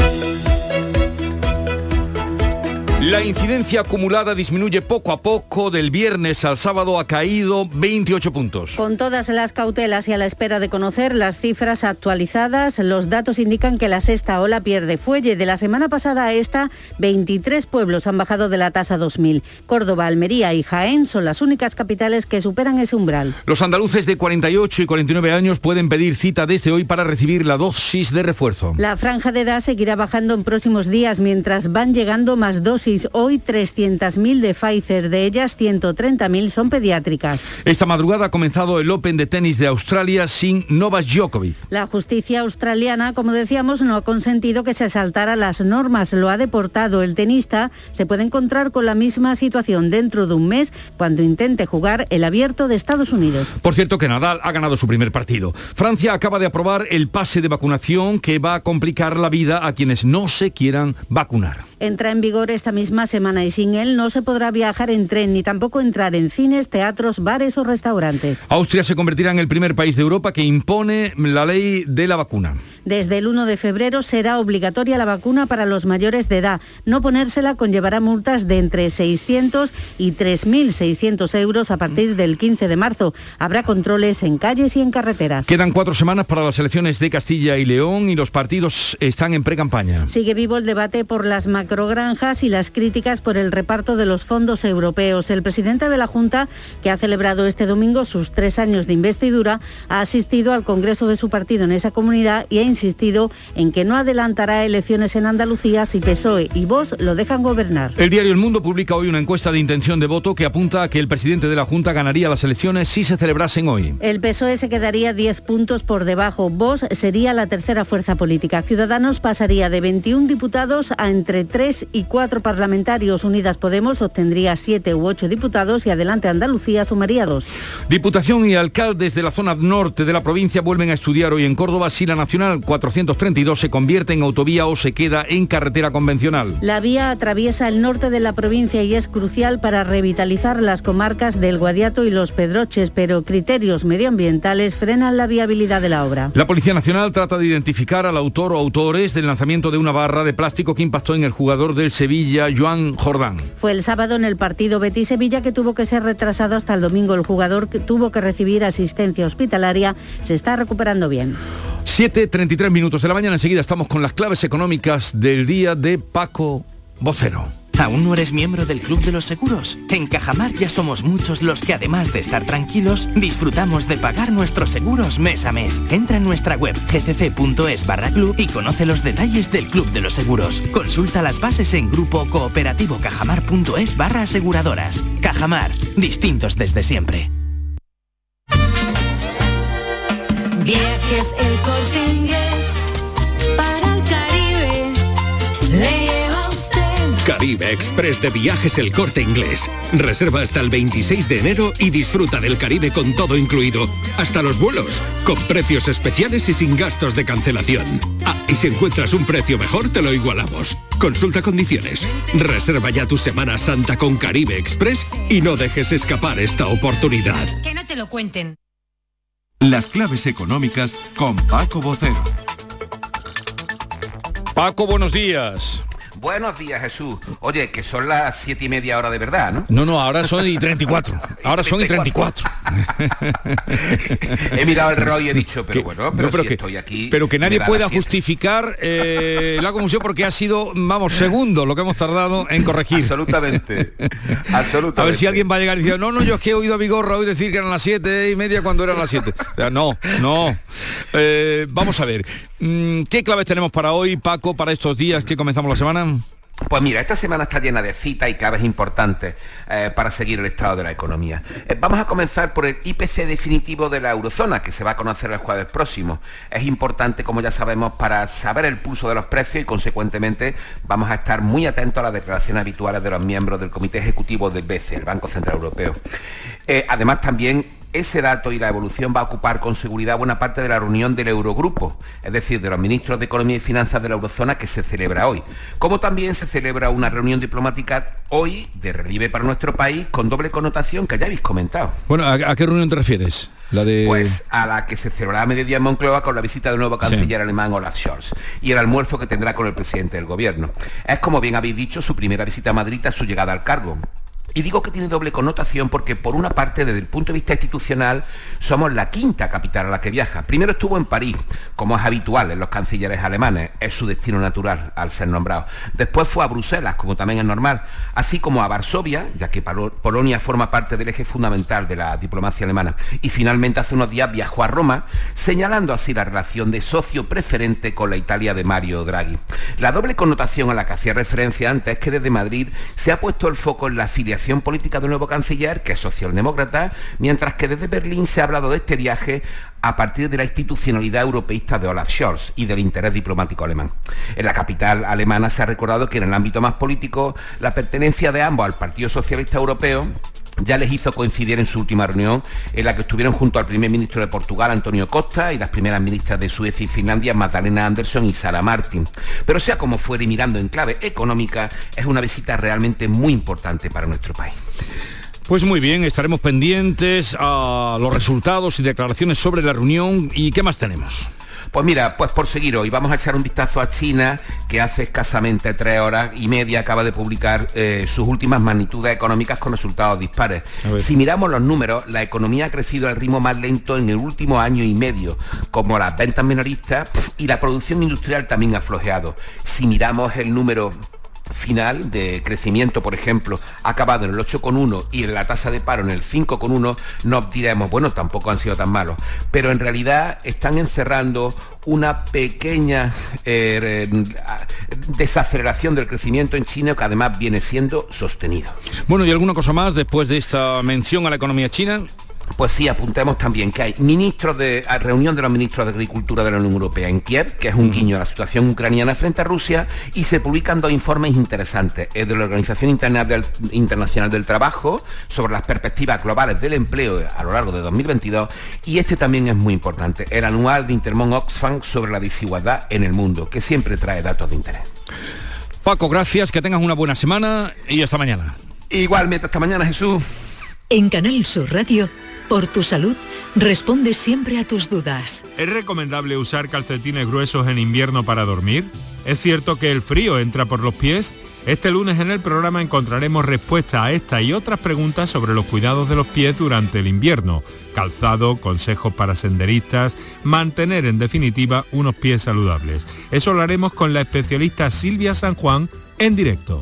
La incidencia acumulada disminuye poco a poco. Del viernes al sábado ha caído 28 puntos. Con todas las cautelas y a la espera de conocer las cifras actualizadas, los datos indican que la sexta ola pierde fuelle. De la semana pasada a esta, 23 pueblos han bajado de la tasa 2000. Córdoba, Almería y Jaén son las únicas capitales que superan ese umbral. Los andaluces de 48 y 49 años pueden pedir cita desde hoy para recibir la dosis de refuerzo. La franja de edad seguirá bajando en próximos días mientras van llegando más dosis. Hoy 300.000 de Pfizer, de ellas 130.000 son pediátricas. Esta madrugada ha comenzado el Open de tenis de Australia sin Novak Djokovic. La justicia australiana, como decíamos, no ha consentido que se saltara las normas, lo ha deportado. El tenista se puede encontrar con la misma situación dentro de un mes cuando intente jugar el abierto de Estados Unidos. Por cierto que Nadal ha ganado su primer partido. Francia acaba de aprobar el pase de vacunación que va a complicar la vida a quienes no se quieran vacunar. Entra en vigor esta misma semana y sin él no se podrá viajar en tren ni tampoco entrar en cines, teatros, bares o restaurantes. Austria se convertirá en el primer país de Europa que impone la ley de la vacuna. Desde el 1 de febrero será obligatoria la vacuna para los mayores de edad. No ponérsela conllevará multas de entre 600 y 3.600 euros a partir del 15 de marzo. Habrá controles en calles y en carreteras. Quedan cuatro semanas para las elecciones de Castilla y León y los partidos están en pre-campaña. Sigue vivo el debate por las macrogranjas y las críticas por el reparto de los fondos europeos. El presidente de la Junta, que ha celebrado este domingo sus tres años de investidura, ha asistido al Congreso de su partido en esa comunidad y ha insistido en que no adelantará elecciones en Andalucía si PSOE y Vox lo dejan gobernar. El diario El Mundo publica hoy una encuesta de intención de voto que apunta a que el presidente de la Junta ganaría las elecciones si se celebrasen hoy. El PSOE se quedaría 10 puntos por debajo. Vox sería la tercera fuerza política. Ciudadanos pasaría de 21 diputados a entre 3 y 4 parlamentarios. Unidas Podemos obtendría 7 u 8 diputados y Adelante Andalucía sumaría 2. Diputación y alcaldes de la zona norte de la provincia vuelven a estudiar hoy en Córdoba si la Nacional 432 se convierte en autovía o se queda en carretera convencional. La vía atraviesa el norte de la provincia y es crucial para revitalizar las comarcas del Guadiato y los Pedroches, pero criterios medioambientales frenan la viabilidad de la obra. La Policía Nacional trata de identificar al autor o autores del lanzamiento de una barra de plástico que impactó en el jugador del Sevilla, Joan Jordán. Fue el sábado en el partido Betis-Sevilla que tuvo que ser retrasado hasta el domingo. El jugador que tuvo que recibir asistencia hospitalaria se está recuperando bien. 7.33 minutos de la mañana, enseguida estamos con las claves económicas del día de Paco Vocero. ¿Aún no eres miembro del Club de los Seguros? En Cajamar ya somos muchos los que además de estar tranquilos, disfrutamos de pagar nuestros seguros mes a mes. Entra en nuestra web gcc.es barra club y conoce los detalles del Club de los Seguros. Consulta las bases en grupo cooperativo cajamar.es barra aseguradoras. Cajamar, distintos desde siempre. Viajes el corte inglés para el Caribe. Le lleva usted. Caribe Express de Viajes El Corte Inglés. Reserva hasta el 26 de enero y disfruta del Caribe con todo incluido, hasta los vuelos, con precios especiales y sin gastos de cancelación. Ah, y si encuentras un precio mejor, te lo igualamos. Consulta condiciones. Reserva ya tu Semana Santa con Caribe Express y no dejes escapar esta oportunidad. Que no te lo cuenten. Las claves económicas con Paco Bocero. Paco, buenos días. Buenos días, Jesús. Oye, que son las siete y media hora de verdad, ¿no? No, no, ahora son y 34. Ahora son y 34. He mirado el reloj y he dicho, pero Que- bueno, pero, no, pero si que- estoy aquí... Pero que nadie pueda justificar eh, la confusión porque ha sido, vamos, segundo lo que hemos tardado en corregir. Absolutamente. Absolutamente. A ver si alguien va a llegar y decir, no, no, yo es que he oído a Vigorra hoy decir que eran las siete y media cuando eran las siete. O sea, no, no. Eh, vamos a ver. Mm, ¿Qué claves tenemos para hoy, Paco, para estos días que comenzamos la semana? Pues mira, esta semana está llena de citas y claves importantes eh, para seguir el estado de la economía. Eh, vamos a comenzar por el IPC definitivo de la eurozona, que se va a conocer el jueves próximo. Es importante, como ya sabemos, para saber el pulso de los precios y, consecuentemente, vamos a estar muy atentos a las declaraciones habituales de los miembros del Comité Ejecutivo del BCE, el Banco Central Europeo. Eh, además, también ese dato y la evolución va a ocupar con seguridad buena parte de la reunión del Eurogrupo, es decir, de los ministros de Economía y Finanzas de la Eurozona que se celebra hoy. Como también se celebra una reunión diplomática hoy de relieve para nuestro país con doble connotación que ya habéis comentado. Bueno, ¿a, a qué reunión te refieres? La de... Pues a la que se celebrará a mediodía en Moncloa con la visita del nuevo canciller alemán Olaf Scholz y el almuerzo que tendrá con el presidente del gobierno. Es, como bien habéis dicho, su primera visita a Madrid a su llegada al cargo. Y digo que tiene doble connotación porque por una parte desde el punto de vista institucional somos la quinta capital a la que viaja. Primero estuvo en París, como es habitual en los cancilleres alemanes, es su destino natural al ser nombrado. Después fue a Bruselas, como también es normal, así como a Varsovia, ya que Polonia forma parte del eje fundamental de la diplomacia alemana. Y finalmente hace unos días viajó a Roma, señalando así la relación de socio preferente con la Italia de Mario Draghi. La doble connotación a la que hacía referencia antes es que desde Madrid se ha puesto el foco en la política del nuevo canciller, que es socialdemócrata, mientras que desde Berlín se ha hablado de este viaje a partir de la institucionalidad europeísta de Olaf Scholz y del interés diplomático alemán. En la capital alemana se ha recordado que en el ámbito más político la pertenencia de ambos al Partido Socialista Europeo ya les hizo coincidir en su última reunión, en la que estuvieron junto al primer ministro de Portugal, Antonio Costa, y las primeras ministras de Suecia y Finlandia, Magdalena Andersson y Sara Martin. Pero sea como fuere, y mirando en clave económica, es una visita realmente muy importante para nuestro país. Pues muy bien, estaremos pendientes a los resultados y declaraciones sobre la reunión y qué más tenemos. Pues mira, pues por seguir hoy vamos a echar un vistazo a China, que hace escasamente tres horas y media acaba de publicar eh, sus últimas magnitudes económicas con resultados dispares. Si miramos los números, la economía ha crecido al ritmo más lento en el último año y medio, como las ventas minoristas y la producción industrial también ha flojeado. Si miramos el número final de crecimiento, por ejemplo, ha acabado en el 8,1 y en la tasa de paro en el 5,1, nos diremos, bueno, tampoco han sido tan malos. Pero en realidad están encerrando una pequeña eh, desaceleración del crecimiento en China que además viene siendo sostenido. Bueno, ¿y alguna cosa más después de esta mención a la economía china? Pues sí, apuntemos también que hay ministros de a reunión de los ministros de Agricultura de la Unión Europea en Kiev, que es un guiño a la situación ucraniana frente a Rusia, y se publican dos informes interesantes, el de la Organización Interna- del- Internacional del Trabajo sobre las perspectivas globales del empleo a lo largo de 2022, y este también es muy importante, el anual de Intermon Oxfam sobre la desigualdad en el mundo, que siempre trae datos de interés. Paco, gracias, que tengas una buena semana y hasta mañana. Igualmente, hasta mañana, Jesús. En Canal Sur Radio, por tu salud, responde siempre a tus dudas. ¿Es recomendable usar calcetines gruesos en invierno para dormir? ¿Es cierto que el frío entra por los pies? Este lunes en el programa encontraremos respuesta a esta y otras preguntas sobre los cuidados de los pies durante el invierno, calzado, consejos para senderistas, mantener en definitiva unos pies saludables. Eso lo haremos con la especialista Silvia San Juan en directo.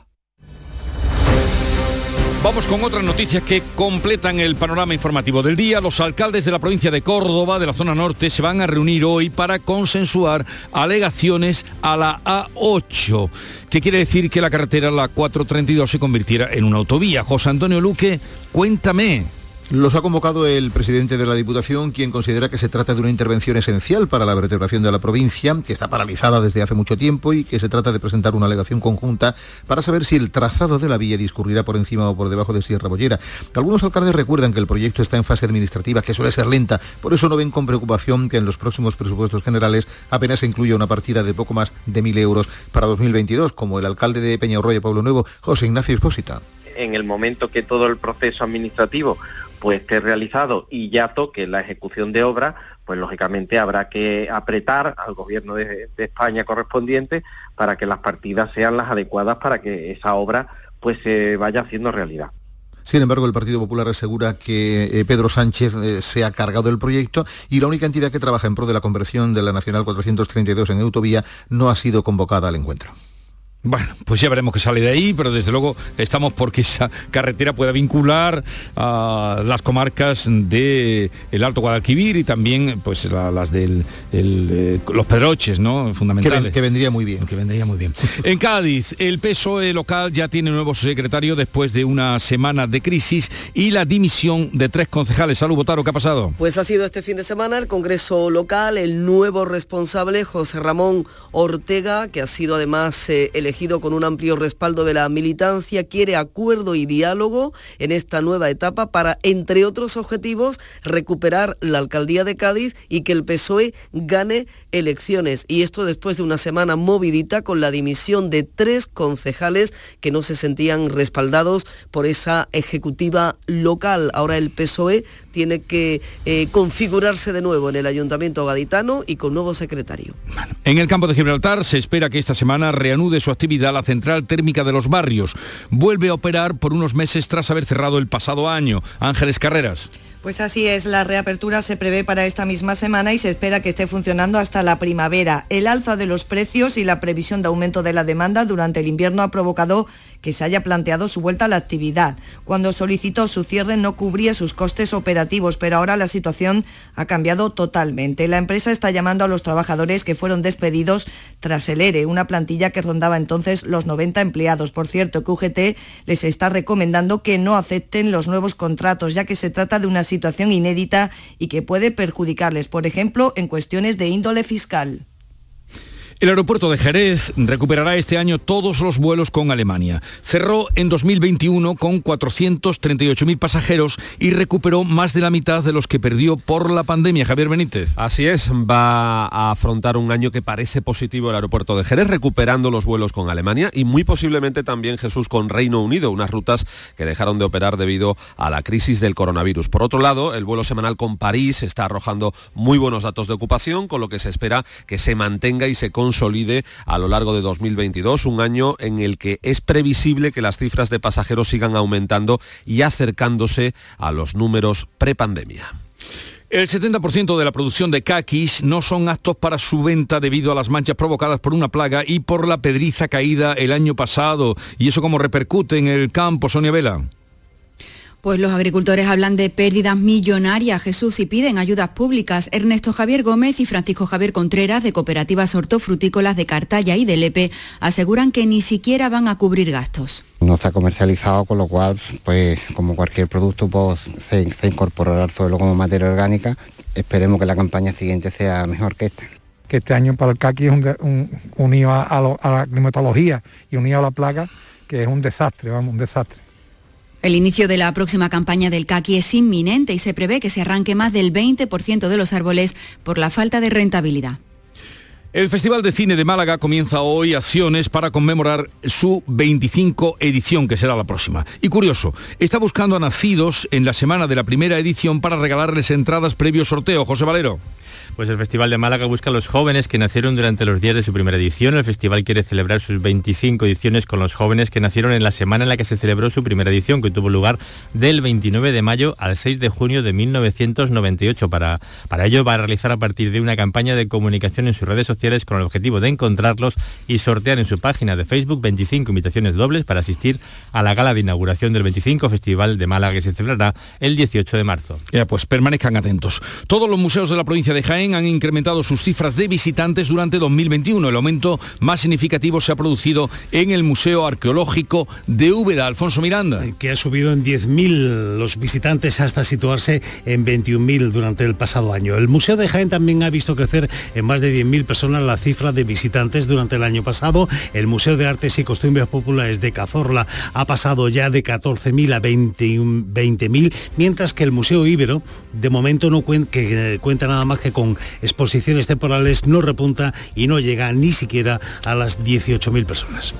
Vamos con otras noticias que completan el panorama informativo del día. Los alcaldes de la provincia de Córdoba, de la zona norte, se van a reunir hoy para consensuar alegaciones a la A8, que quiere decir que la carretera la 432 se convirtiera en una autovía. José Antonio Luque, cuéntame. Los ha convocado el presidente de la Diputación, quien considera que se trata de una intervención esencial para la vertebración de la provincia, que está paralizada desde hace mucho tiempo y que se trata de presentar una alegación conjunta para saber si el trazado de la vía discurrirá por encima o por debajo de Sierra Bollera. Algunos alcaldes recuerdan que el proyecto está en fase administrativa, que suele ser lenta, por eso no ven con preocupación que en los próximos presupuestos generales apenas se incluya una partida de poco más de mil euros para 2022, como el alcalde de Peñarroya, Pueblo Nuevo, José Ignacio Espósita. En el momento que todo el proceso administrativo pues esté realizado y ya toque la ejecución de obra, pues lógicamente habrá que apretar al gobierno de, España correspondiente para que las partidas sean las adecuadas para que esa obra pues se vaya haciendo realidad. Sin embargo, el Partido Popular asegura que eh, Pedro Sánchez eh, se ha cargado el proyecto y la única entidad que trabaja en pro de la conversión de la Nacional 432 en autovía no ha sido convocada al encuentro. Bueno, pues ya veremos qué sale de ahí, pero desde luego estamos porque esa carretera pueda vincular a las comarcas de el Alto Guadalquivir y también pues la- las del el, eh, los Pedroches, ¿no? Que, Fundamentales. ven- que vendría muy bien. Que vendría muy bien. En Cádiz, el PSOE local ya tiene nuevo secretario después de una semana de crisis y la dimisión de tres concejales. Salud, Botaro, ¿qué ha pasado? Pues ha sido este fin de semana el Congreso local, el nuevo responsable, José Ramón Ortega, que ha sido además eh, elegido con un amplio respaldo de la militancia, quiere acuerdo y diálogo en esta nueva etapa para, entre otros objetivos, recuperar la alcaldía de Cádiz y que el PSOE gane elecciones. Y esto después de una semana movidita con la dimisión de tres concejales que no se sentían respaldados por esa ejecutiva local. Ahora el PSOE tiene que eh, configurarse de nuevo en el ayuntamiento gaditano y con nuevo secretario. En el campo de Gibraltar se espera que esta semana reanude su actividad la central térmica de los barrios. Vuelve a operar por unos meses tras haber cerrado el pasado año. Ángeles Carreras. Pues así es, la reapertura se prevé para esta misma semana y se espera que esté funcionando hasta la primavera. El alza de los precios y la previsión de aumento de la demanda durante el invierno ha provocado que se haya planteado su vuelta a la actividad. Cuando solicitó su cierre no cubría sus costes operativos, pero ahora la situación ha cambiado totalmente. La empresa está llamando a los trabajadores que fueron despedidos tras el ERE, una plantilla que rondaba entonces los 90 empleados. Por cierto, que UGT les está recomendando que no acepten los nuevos contratos, ya que se trata de una situación inédita y que puede perjudicarles, por ejemplo, en cuestiones de índole fiscal. El aeropuerto de Jerez recuperará este año todos los vuelos con Alemania. Cerró en 2021 con 438.000 pasajeros y recuperó más de la mitad de los que perdió por la pandemia. Javier Benítez. Así es, va a afrontar un año que parece positivo el aeropuerto de Jerez, recuperando los vuelos con Alemania y muy posiblemente también Jesús con Reino Unido, unas rutas que dejaron de operar debido a la crisis del coronavirus. Por otro lado, el vuelo semanal con París está arrojando muy buenos datos de ocupación, con lo que se espera que se mantenga y se consolide a lo largo de 2022, un año en el que es previsible que las cifras de pasajeros sigan aumentando y acercándose a los números prepandemia. El 70% de la producción de caquis no son aptos para su venta debido a las manchas provocadas por una plaga y por la pedriza caída el año pasado. ¿Y eso cómo repercute en el campo, Sonia Vela? Pues los agricultores hablan de pérdidas millonarias, Jesús, y piden ayudas públicas. Ernesto Javier Gómez y Francisco Javier Contreras, de cooperativas hortofrutícolas de Cartaya y de Lepe, aseguran que ni siquiera van a cubrir gastos. No está comercializado, con lo cual, pues como cualquier producto, pues, se, se incorporará al suelo como materia orgánica. Esperemos que la campaña siguiente sea mejor que esta. que este año para el caqui es un unido a, a lo- a la climatología y unido a la plaga, que es un desastre, vamos, un desastre. El inicio de la próxima campaña del caqui es inminente y se prevé que se arranque más del 20% de los árboles por la falta de rentabilidad. El Festival de Cine de Málaga comienza hoy acciones para conmemorar su 25 edición, que será la próxima. Y curioso, está buscando a nacidos en la semana de la primera edición para regalarles entradas previo sorteo. José Valero. Pues el Festival de Málaga busca a los jóvenes que nacieron durante los días de su primera edición. El festival quiere celebrar sus 25 ediciones con los jóvenes que nacieron en la semana en la que se celebró su primera edición, que tuvo lugar del 29 de mayo al 6 de junio de 1998. Para, para ello va a realizar a partir de una campaña de comunicación en sus redes sociales con el objetivo de encontrarlos y sortear en su página de Facebook 25 invitaciones dobles para asistir a la gala de inauguración del 25 Festival de Málaga que se celebrará el 18 de marzo. Ya, pues permanezcan atentos. Todos los museos de la provincia de Jaén han incrementado sus cifras de visitantes durante 2021. El aumento más significativo se ha producido en el Museo Arqueológico de Úbeda. Alfonso Miranda. Que ha subido en 10.000 los visitantes hasta situarse en 21.000 durante el pasado año. El Museo de Jaén también ha visto crecer en más de 10.000 personas la cifra de visitantes durante el año pasado. El Museo de Artes y Costumbres Populares de Cazorla ha pasado ya de 14.000 a 20.000, mientras que el Museo Ibero de momento no eh, cuenta nada más que con exposiciones temporales, no repunta y no llega ni siquiera a las 18.000 personas.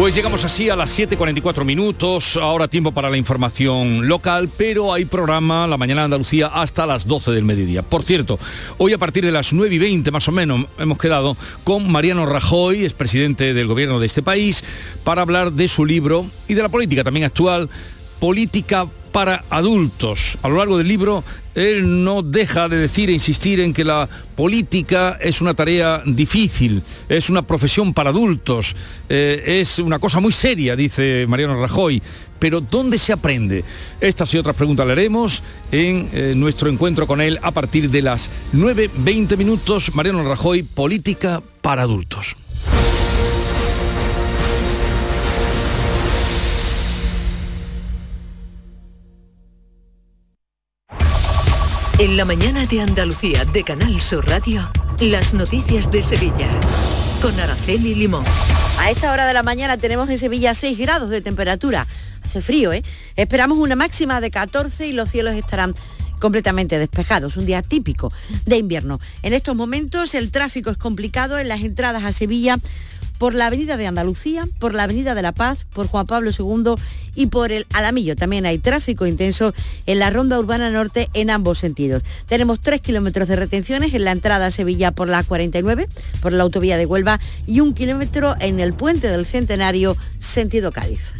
Pues llegamos así a las 7.44 minutos, ahora tiempo para la información local, pero hay programa La Mañana de Andalucía hasta las 12 del mediodía. Por cierto, hoy a partir de las 9 y 20 más o menos hemos quedado con Mariano Rajoy, es presidente del gobierno de este país, para hablar de su libro y de la política también actual, Política para adultos. A lo largo del libro, él no deja de decir e insistir en que la política es una tarea difícil, es una profesión para adultos, eh, es una cosa muy seria, dice Mariano Rajoy. Pero ¿dónde se aprende? Estas y otras preguntas le haremos en eh, nuestro encuentro con él a partir de las 9.20 minutos. Mariano Rajoy, Política para adultos. En la mañana de Andalucía de Canal Sur Radio, las noticias de Sevilla. Con Araceli Limón. A esta hora de la mañana tenemos en Sevilla 6 grados de temperatura. Hace frío, ¿eh? Esperamos una máxima de 14 y los cielos estarán completamente despejados, un día típico de invierno. En estos momentos el tráfico es complicado en las entradas a Sevilla por la Avenida de Andalucía, por la Avenida de la Paz, por Juan Pablo II y por el Alamillo. También hay tráfico intenso en la Ronda Urbana Norte en ambos sentidos. Tenemos tres kilómetros de retenciones en la entrada a Sevilla por la 49, por la autovía de Huelva y un kilómetro en el puente del Centenario, sentido Cádiz.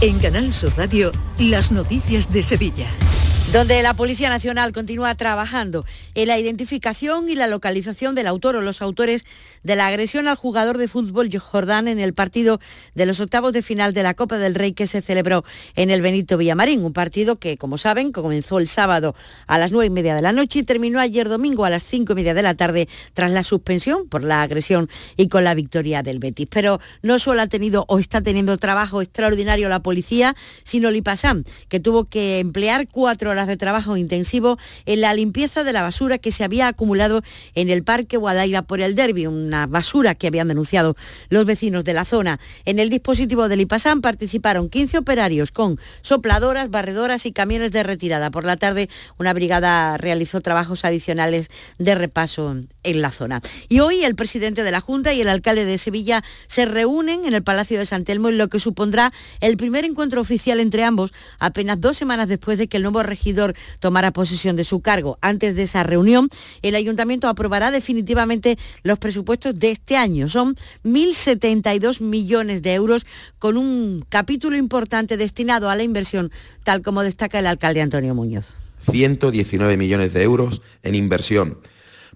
En Canal Sur Radio, las noticias de Sevilla. donde la Policía Nacional continúa trabajando en la identificación y la localización del autor o los autores de la agresión al jugador de fútbol Jordán en el partido de los octavos de final de la Copa del Rey que se celebró en el Benito Villamarín, un partido que, como saben, comenzó el sábado a las nueve y media de la noche y terminó ayer domingo a las cinco y media de la tarde tras la suspensión por la agresión y con la victoria del Betis. Pero no solo ha tenido o está teniendo trabajo extraordinario la policía, sino Lipasam, que tuvo que emplear cuatro horas de trabajo intensivo en la limpieza de la basura que se había acumulado en el Parque Guadaira por el Derby, una basura que habían denunciado los vecinos de la zona. En el dispositivo del IPASAM participaron 15 operarios con sopladoras, barredoras y camiones de retirada. Por la tarde, una brigada realizó trabajos adicionales de repaso en la zona. Y hoy el presidente de la Junta y el alcalde de Sevilla se reúnen en el Palacio de San Telmo en lo que supondrá el primer encuentro oficial entre ambos apenas dos semanas después de que el nuevo regidor tomara posesión de su cargo. Antes de esa reunión, el ayuntamiento aprobará definitivamente los presupuestos de este año. Son 1.072 millones de euros con un capítulo importante destinado a la inversión, tal como destaca el alcalde Antonio Muñoz. 119 millones de euros en inversión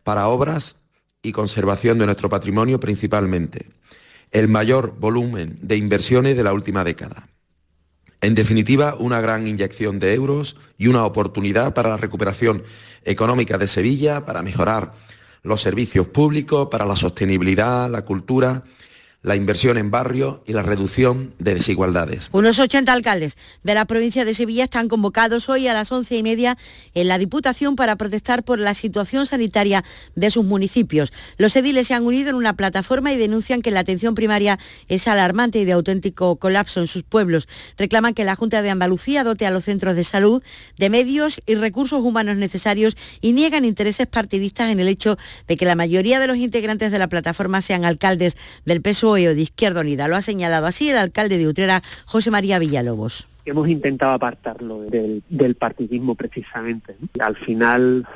para obras y conservación de nuestro patrimonio principalmente. El mayor volumen de inversiones de la última década. En definitiva, una gran inyección de euros y una oportunidad para la recuperación económica de Sevilla, para mejorar los servicios públicos, para la sostenibilidad, la cultura, la inversión en barrios y la reducción de desigualdades. Unos 80 alcaldes de la provincia de Sevilla están convocados hoy a las once y media en la Diputación para protestar por la situación sanitaria de sus municipios. Los ediles se han unido en una plataforma y denuncian que la atención primaria es alarmante y de auténtico colapso en sus pueblos. Reclaman que la Junta de Andalucía dote a los centros de salud de medios y recursos humanos necesarios y niegan intereses partidistas en el hecho de que la mayoría de los integrantes de la plataforma sean alcaldes del PSOE o de Izquierda Unida. Lo ha señalado así el alcalde de Utrera, José María Villalobos. Hemos intentado apartarlo del, del partidismo precisamente. Al final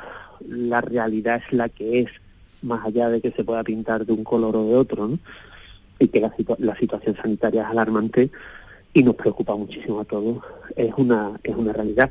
la realidad es la que es, más allá de que se pueda pintar de un color o de otro, ¿no? y que la, situa- la situación sanitaria es alarmante y nos preocupa muchísimo a todos. Es una, es una realidad.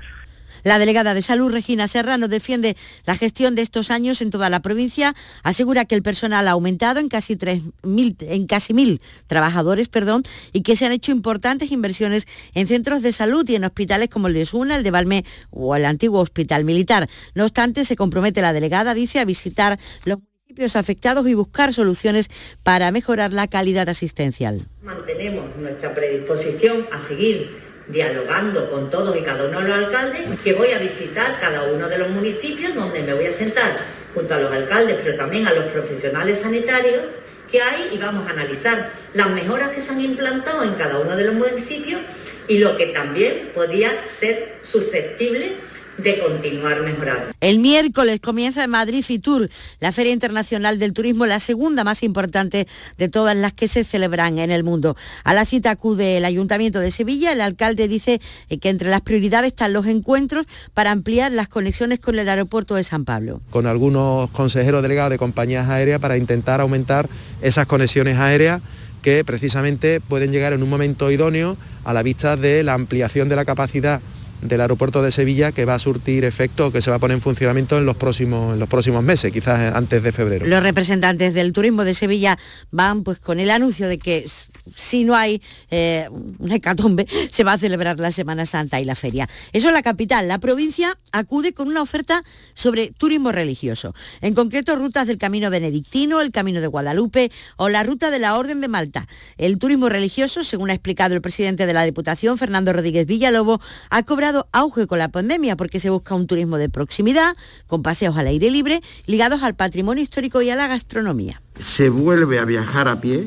La delegada de Salud, Regina Serrano, defiende la gestión de estos años en toda la provincia, asegura que el personal ha aumentado en casi 3.000 en casi mil trabajadores, perdón, y que se han hecho importantes inversiones en centros de salud y en hospitales como el de Osuna, el de Valme o el antiguo Hospital Militar. No obstante, se compromete la delegada, dice, a visitar los municipios afectados y buscar soluciones para mejorar la calidad asistencial. Mantenemos nuestra predisposición a seguir dialogando con todos y cada uno de los alcaldes, que voy a visitar cada uno de los municipios donde me voy a sentar junto a los alcaldes, pero también a los profesionales sanitarios que hay y vamos a analizar las mejoras que se han implantado en cada uno de los municipios y lo que también podía ser susceptible de continuar mejorando. El miércoles comienza en Madrid Fitur, la Feria Internacional del Turismo, la segunda más importante de todas las que se celebran en el mundo. A la cita acude el Ayuntamiento de Sevilla. El alcalde dice eh, que entre las prioridades están los encuentros para ampliar las conexiones con el aeropuerto de San Pablo. con algunos consejeros delegados de compañías aéreas para intentar aumentar esas conexiones aéreas que precisamente pueden llegar en un momento idóneo a la vista de la ampliación de la capacidad del aeropuerto de Sevilla que va a surtir efecto que se va a poner en funcionamiento en los próximos, en los próximos meses, quizás antes de febrero. Los representantes del turismo de Sevilla van pues con el anuncio de que si no hay eh, hecatombe, se va a celebrar la Semana Santa y la feria. Eso es la capital. La provincia acude con una oferta sobre turismo religioso. En concreto, rutas del Camino Benedictino, el Camino de Guadalupe o la ruta de la Orden de Malta. El turismo religioso, según ha explicado el presidente de la Diputación, Fernando Rodríguez Villalobo, ha cobrado auge con la pandemia porque se busca un turismo de proximidad, con paseos al aire libre, ligados al patrimonio histórico y a la gastronomía. se vuelve a viajar a pie,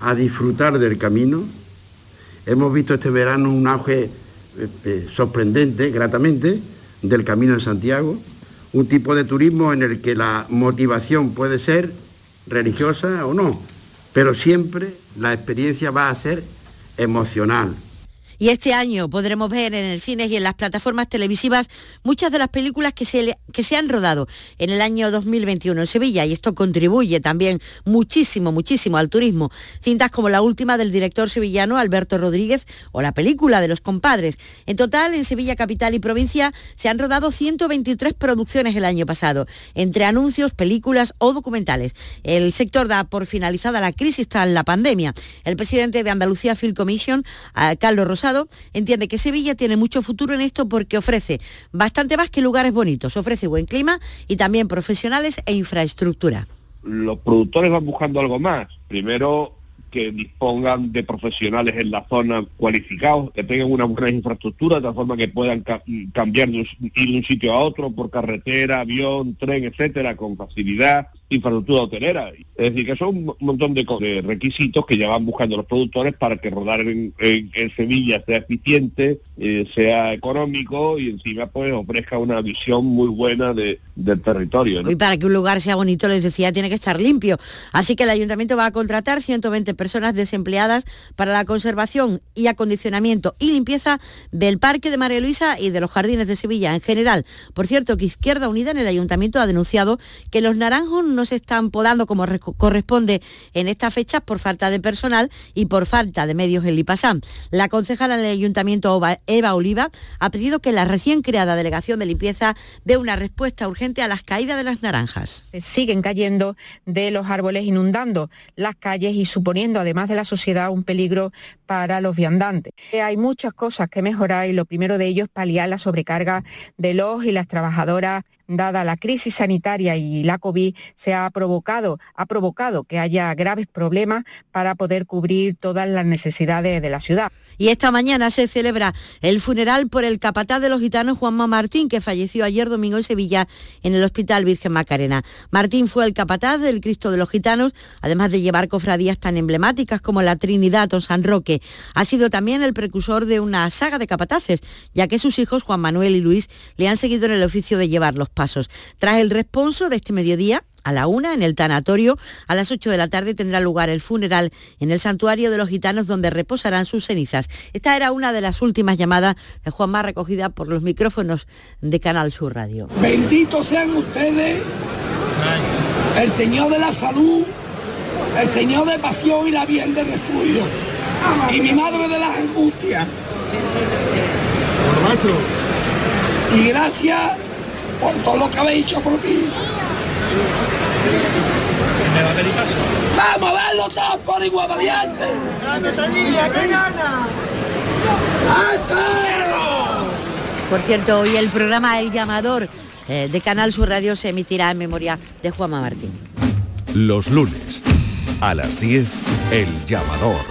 a disfrutar del camino. Hemos visto este verano un auge eh, eh, sorprendente, gratamente, del Camino de Santiago, un tipo de turismo en el que la motivación puede ser religiosa o no, pero siempre la experiencia va a ser emocional. Y este año podremos ver en el cine y en las plataformas televisivas muchas de las películas que se, que se han rodado en el año 2021 en Sevilla y esto contribuye también muchísimo, muchísimo al turismo. Cintas como la última del director sevillano Alberto Rodríguez o la película de los compadres. En total, en Sevilla capital y provincia se han rodado 123 producciones el año pasado, entre anuncios, películas o documentales. El sector da por finalizada la crisis tras la pandemia. El presidente de Andalucía Film Commission, Carlos Rosado, entiende que Sevilla tiene mucho futuro en esto porque ofrece bastante más que lugares bonitos, ofrece buen clima y también profesionales e infraestructura. los productores van buscando algo más. Primero, que dispongan de profesionales en la zona cualificados, que tengan una buena infraestructura, de tal forma que puedan ca- cambiar de un, ir de un sitio a otro por carretera, avión, tren, etcétera, con facilidad, infraestructura hotelera. Es decir, que son un montón de, de requisitos que ya van buscando los productores para que rodar en, Sevilla sea eficiente, eh, sea económico y encima pues ofrezca una visión muy buena de, del territorio. Y para que un lugar sea bonito, les decía, tiene que estar limpio. Así que el ayuntamiento va a contratar 120 personas desempleadas para la conservación y acondicionamiento y limpieza del Parque de María Luisa y de los jardines de Sevilla en general. Por cierto, que Izquierda Unida en el ayuntamiento ha denunciado que los naranjos se están podando como re- corresponde en estas fechas por falta de personal y por falta de medios en Lipasán. La concejala del ayuntamiento Eva Oliva ha pedido que la recién creada delegación de limpieza dé una respuesta urgente a las caídas de las naranjas. siguen cayendo de los árboles inundando las calles y suponiendo además de la sociedad un peligro para los viandantes. Eh, Hay muchas cosas que mejorar y lo primero de ello es paliar la sobrecarga de los y las trabajadoras dada la crisis sanitaria y la COVID, se ha provocado, ha provocado que haya graves problemas para poder cubrir todas las necesidades de la ciudad. Y esta mañana se celebra el funeral por el capataz de los gitanos Juanma Martín, que falleció ayer domingo en Sevilla en el Hospital Virgen Macarena. Martín fue el capataz del Cristo de los Gitanos, además de llevar cofradías tan emblemáticas como la Trinidad o San Roque. Ha sido también el precursor de una saga de capataces, ya que sus hijos Juan Manuel y Luis le han seguido en el oficio de llevar los pasos. Tras el responso de este mediodía, a la una en el tanatorio. A las 8 de la tarde tendrá lugar el funeral en el santuario de los gitanos donde reposarán sus cenizas. Esta era una de las últimas llamadas de Juanma recogida por los micrófonos de Canal Sur Radio. Benditos sean ustedes, el Señor de la salud, el Señor de pasión y la bien de refugio, y mi madre de las angustias. Y gracias por todo lo que habéis hecho por ti. ¿Me va a pedir paso? ¡Vamos a verlo todos por igual valiente! ¡Gana, Tanilla, que gana! Por cierto, hoy el programa El Llamador eh, de Canal Sur Radio se emitirá en memoria de Juanma Martín. Los lunes, a las 10, El Llamador.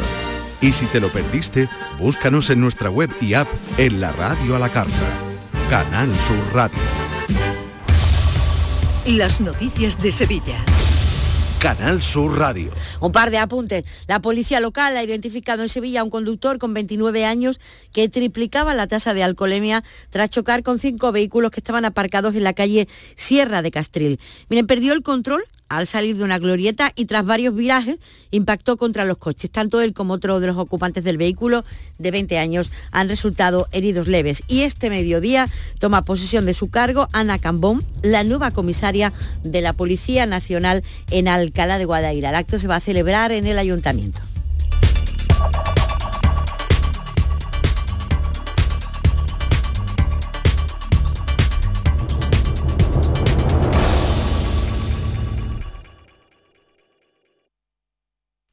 Y si te lo perdiste, búscanos en nuestra web y app en la radio a la carta. Canal Sur Radio. Las noticias de Sevilla. Canal Sur Radio. Un par de apuntes. La policía local ha identificado en Sevilla a un conductor con 29 años que triplicaba la tasa de alcoholemia tras chocar con cinco vehículos que estaban aparcados en la calle Sierra de Castril. Miren, perdió el control al salir de una glorieta y tras varios virajes impactó contra los coches. Tanto él como otro de los ocupantes del vehículo de 20 años han resultado heridos leves. Y este mediodía toma posesión de su cargo Ana Cambón, la nueva comisaria de la Policía Nacional en Alcalá de Guadaira. El acto se va a celebrar en el ayuntamiento.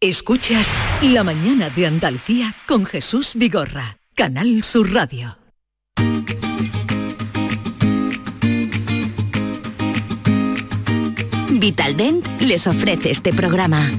Escuchas La mañana de Andalucía con Jesús Vigorra, Canal Sur Radio. Vitaldent les ofrece este programa.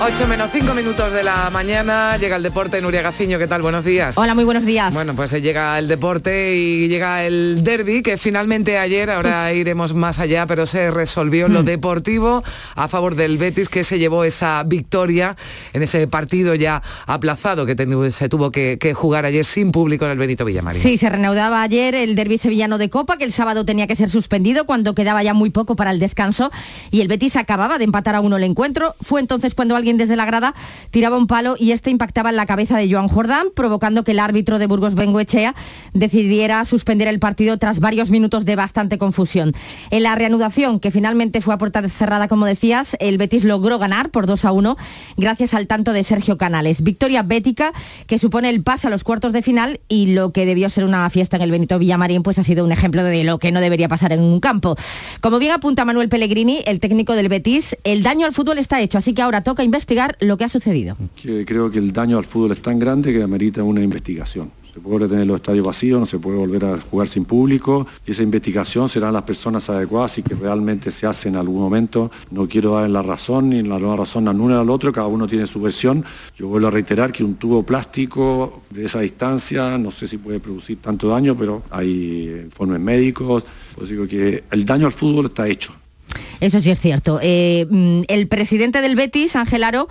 8 menos 5 minutos de la mañana, llega el deporte, Nuria Gaciño, ¿qué tal? Buenos días. Hola, muy buenos días. Bueno, pues eh, llega el deporte y llega el derby, que finalmente ayer, ahora iremos más allá, pero se resolvió en lo Mm. deportivo a favor del Betis, que se llevó esa victoria en ese partido ya aplazado que se tuvo que, que jugar ayer sin público en el Benito Villamarín. Sí, se reanudaba ayer el derby sevillano de Copa, que el sábado tenía que ser suspendido cuando quedaba ya muy poco para el descanso y el Betis acababa de empatar a uno el encuentro. Fue entonces cuando alguien desde la grada tiraba un palo y este impactaba en la cabeza de Joan Jordán, provocando que el árbitro de Burgos Bengoechea decidiera suspender el partido tras varios minutos de bastante confusión. En la reanudación, que finalmente fue a puerta cerrada, como decías, el Betis logró ganar por 2 a 1 gracias al tanto de Sergio Canales. Victoria bética que supone el pase a los cuartos de final y lo que debió ser una fiesta en el Benito Villamarín pues ha sido un ejemplo de lo que no debería pasar en un campo. Como bien apunta Manuel Pellegrini, el técnico del Betis, el daño al fútbol está hecho, así que ahora toca investigar lo que ha sucedido. creo que el daño al fútbol es tan grande que amerita una investigación. Se puede tener los estadios vacíos, no se puede volver a jugar sin público y esa investigación serán las personas adecuadas y que realmente se hace en algún momento. No quiero dar la razón ni la nueva razón a uno al otro, cada uno tiene su versión. Yo vuelvo a reiterar que un tubo plástico de esa distancia, no sé si puede producir tanto daño, pero hay informes médicos. Pues digo que el daño al fútbol está hecho. Eso sí es cierto. Eh, mm, el presidente del Betis, Ángel Aro,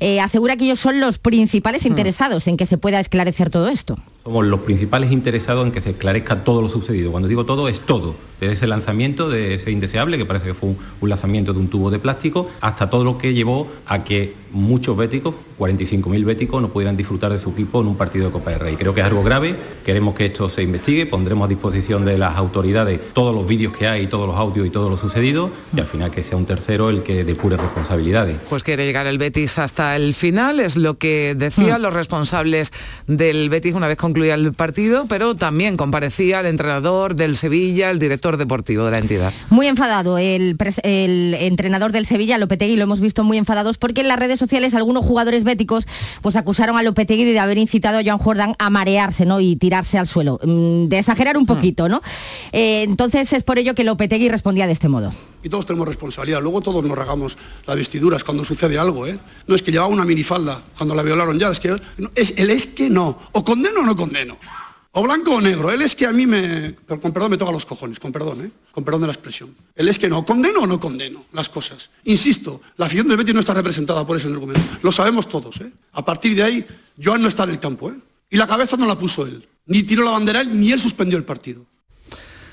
eh, asegura que ellos son los principales interesados en que se pueda esclarecer todo esto. Somos los principales interesados en que se esclarezca todo lo sucedido. Cuando digo todo, es todo. Desde ese lanzamiento de ese indeseable, que parece que fue un, un lanzamiento de un tubo de plástico, hasta todo lo que llevó a que muchos béticos, 45.000 béticos, no pudieran disfrutar de su equipo en un partido de Copa del Rey. Creo que es algo grave, queremos que esto se investigue, pondremos a disposición de las autoridades todos los vídeos que hay, todos los audios y todo lo sucedido, y al final que sea un tercero el que depure responsabilidades. Pues quiere llegar el Betis hasta el final, es lo que decían Mm. los responsables del Betis una vez concluía el partido, pero también comparecía el entrenador del Sevilla, el director deportivo de la entidad. Muy enfadado el, entrenador del Sevilla, Lopetegui, lo hemos visto muy enfadados porque en las redes sociales algunos jugadores béticos pues acusaron a Lopetegui de haber incitado a Joan Jordan a marearse ¿no? y tirarse al suelo. Mm, De exagerar un poquito, ¿no? Eh, entonces es por ello que Lopetegui respondía de este modo. Y todos tenemos responsabilidad. Luego todos nos regamos las vestiduras cuando sucede algo, ¿eh? No es que llevaba una minifalda cuando la violaron ya, es que no, es, el es que no. O condeno o no condeno. O blanco o negro. Él es que a mí me. con perdón me toca los cojones, con perdón, ¿eh? Con perdón de la expresión. Él es que no. ¿Condeno o no condeno las cosas? Insisto, la afición del Betis no está representada por ese argumento. Lo sabemos todos, ¿eh? A partir de ahí, Joan no está en el campo, ¿eh? Y la cabeza no la puso él. Ni tiró la bandera él, ni él suspendió el partido.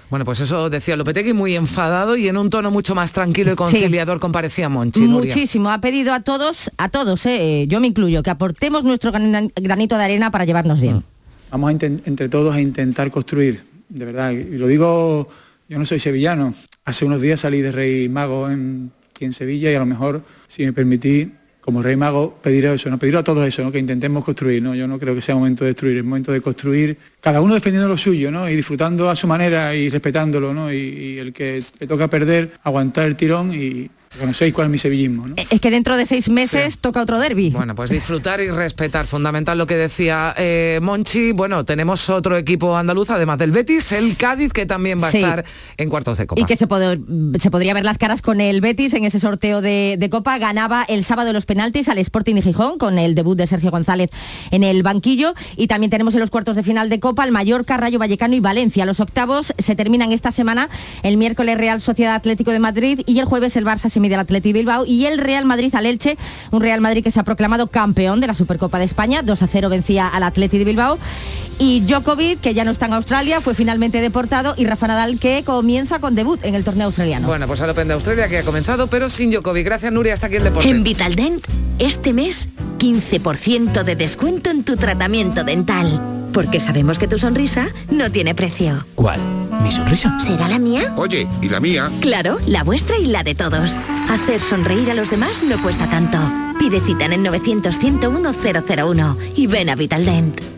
Bueno, pues eso decía Lopetegui muy enfadado y en un tono mucho más tranquilo y conciliador comparecía Monchi. Nuria. Muchísimo. Ha pedido a todos, a todos, eh, yo me incluyo, que aportemos nuestro gran- granito de arena para llevarnos bien. Vamos a entre todos a intentar construir, de verdad. Y lo digo, yo no soy sevillano. Hace unos días salí de Rey Mago en, aquí en Sevilla y a lo mejor, si me permitís, como Rey Mago, pedir eso, ¿no? Pedir a todos eso, ¿no? Que intentemos construir, ¿no? Yo no creo que sea momento de destruir, es momento de construir, cada uno defendiendo lo suyo, ¿no? Y disfrutando a su manera y respetándolo, ¿no? Y, y el que le toca perder, aguantar el tirón y conocéis cuál es mi sevillismo, ¿no? Es que dentro de seis meses toca otro derby. Bueno, pues disfrutar y respetar, fundamental lo que decía eh, Monchi. Bueno, tenemos otro equipo andaluz, además del Betis, el Cádiz, que también va a Sí. estar en cuartos de copa. Y que se podría ver las caras con el Betis en ese sorteo de, de Copa. Ganaba el sábado los penaltis al Sporting de Gijón con el debut de Sergio González en el banquillo. Y también tenemos en los cuartos de final de Copa el Mallorca, Rayo Vallecano y Valencia. Los octavos se terminan esta semana. El miércoles Real Sociedad Atlético de Madrid y el jueves el Barça se mide al Atleti Bilbao y el Real Madrid al Elche. Un Real Madrid que se ha proclamado campeón de la Supercopa de España. 2 a 0 vencía al Atleti de Bilbao. Y Djokovic, que ya no está en Australia, fue finalmente deportado. Y Rafa Nadal, que comienza con debut en el torneo australiano. Bueno, pues al Open de Australia que ha comenzado, pero sin Djokovic. Gracias, Nuria. Hasta aquí el deporte. En Vitaldent, este mes, 15% de descuento en tu tratamiento dental. Porque sabemos que tu sonrisa no tiene precio. ¿Cuál? ¿Mi sonrisa? ¿Será la mía? Oye, ¿y la mía? Claro, la vuestra y la de todos. Hacer sonreír a los demás no cuesta tanto. Pide cita en el 900 101 001 y ven a Vitaldent.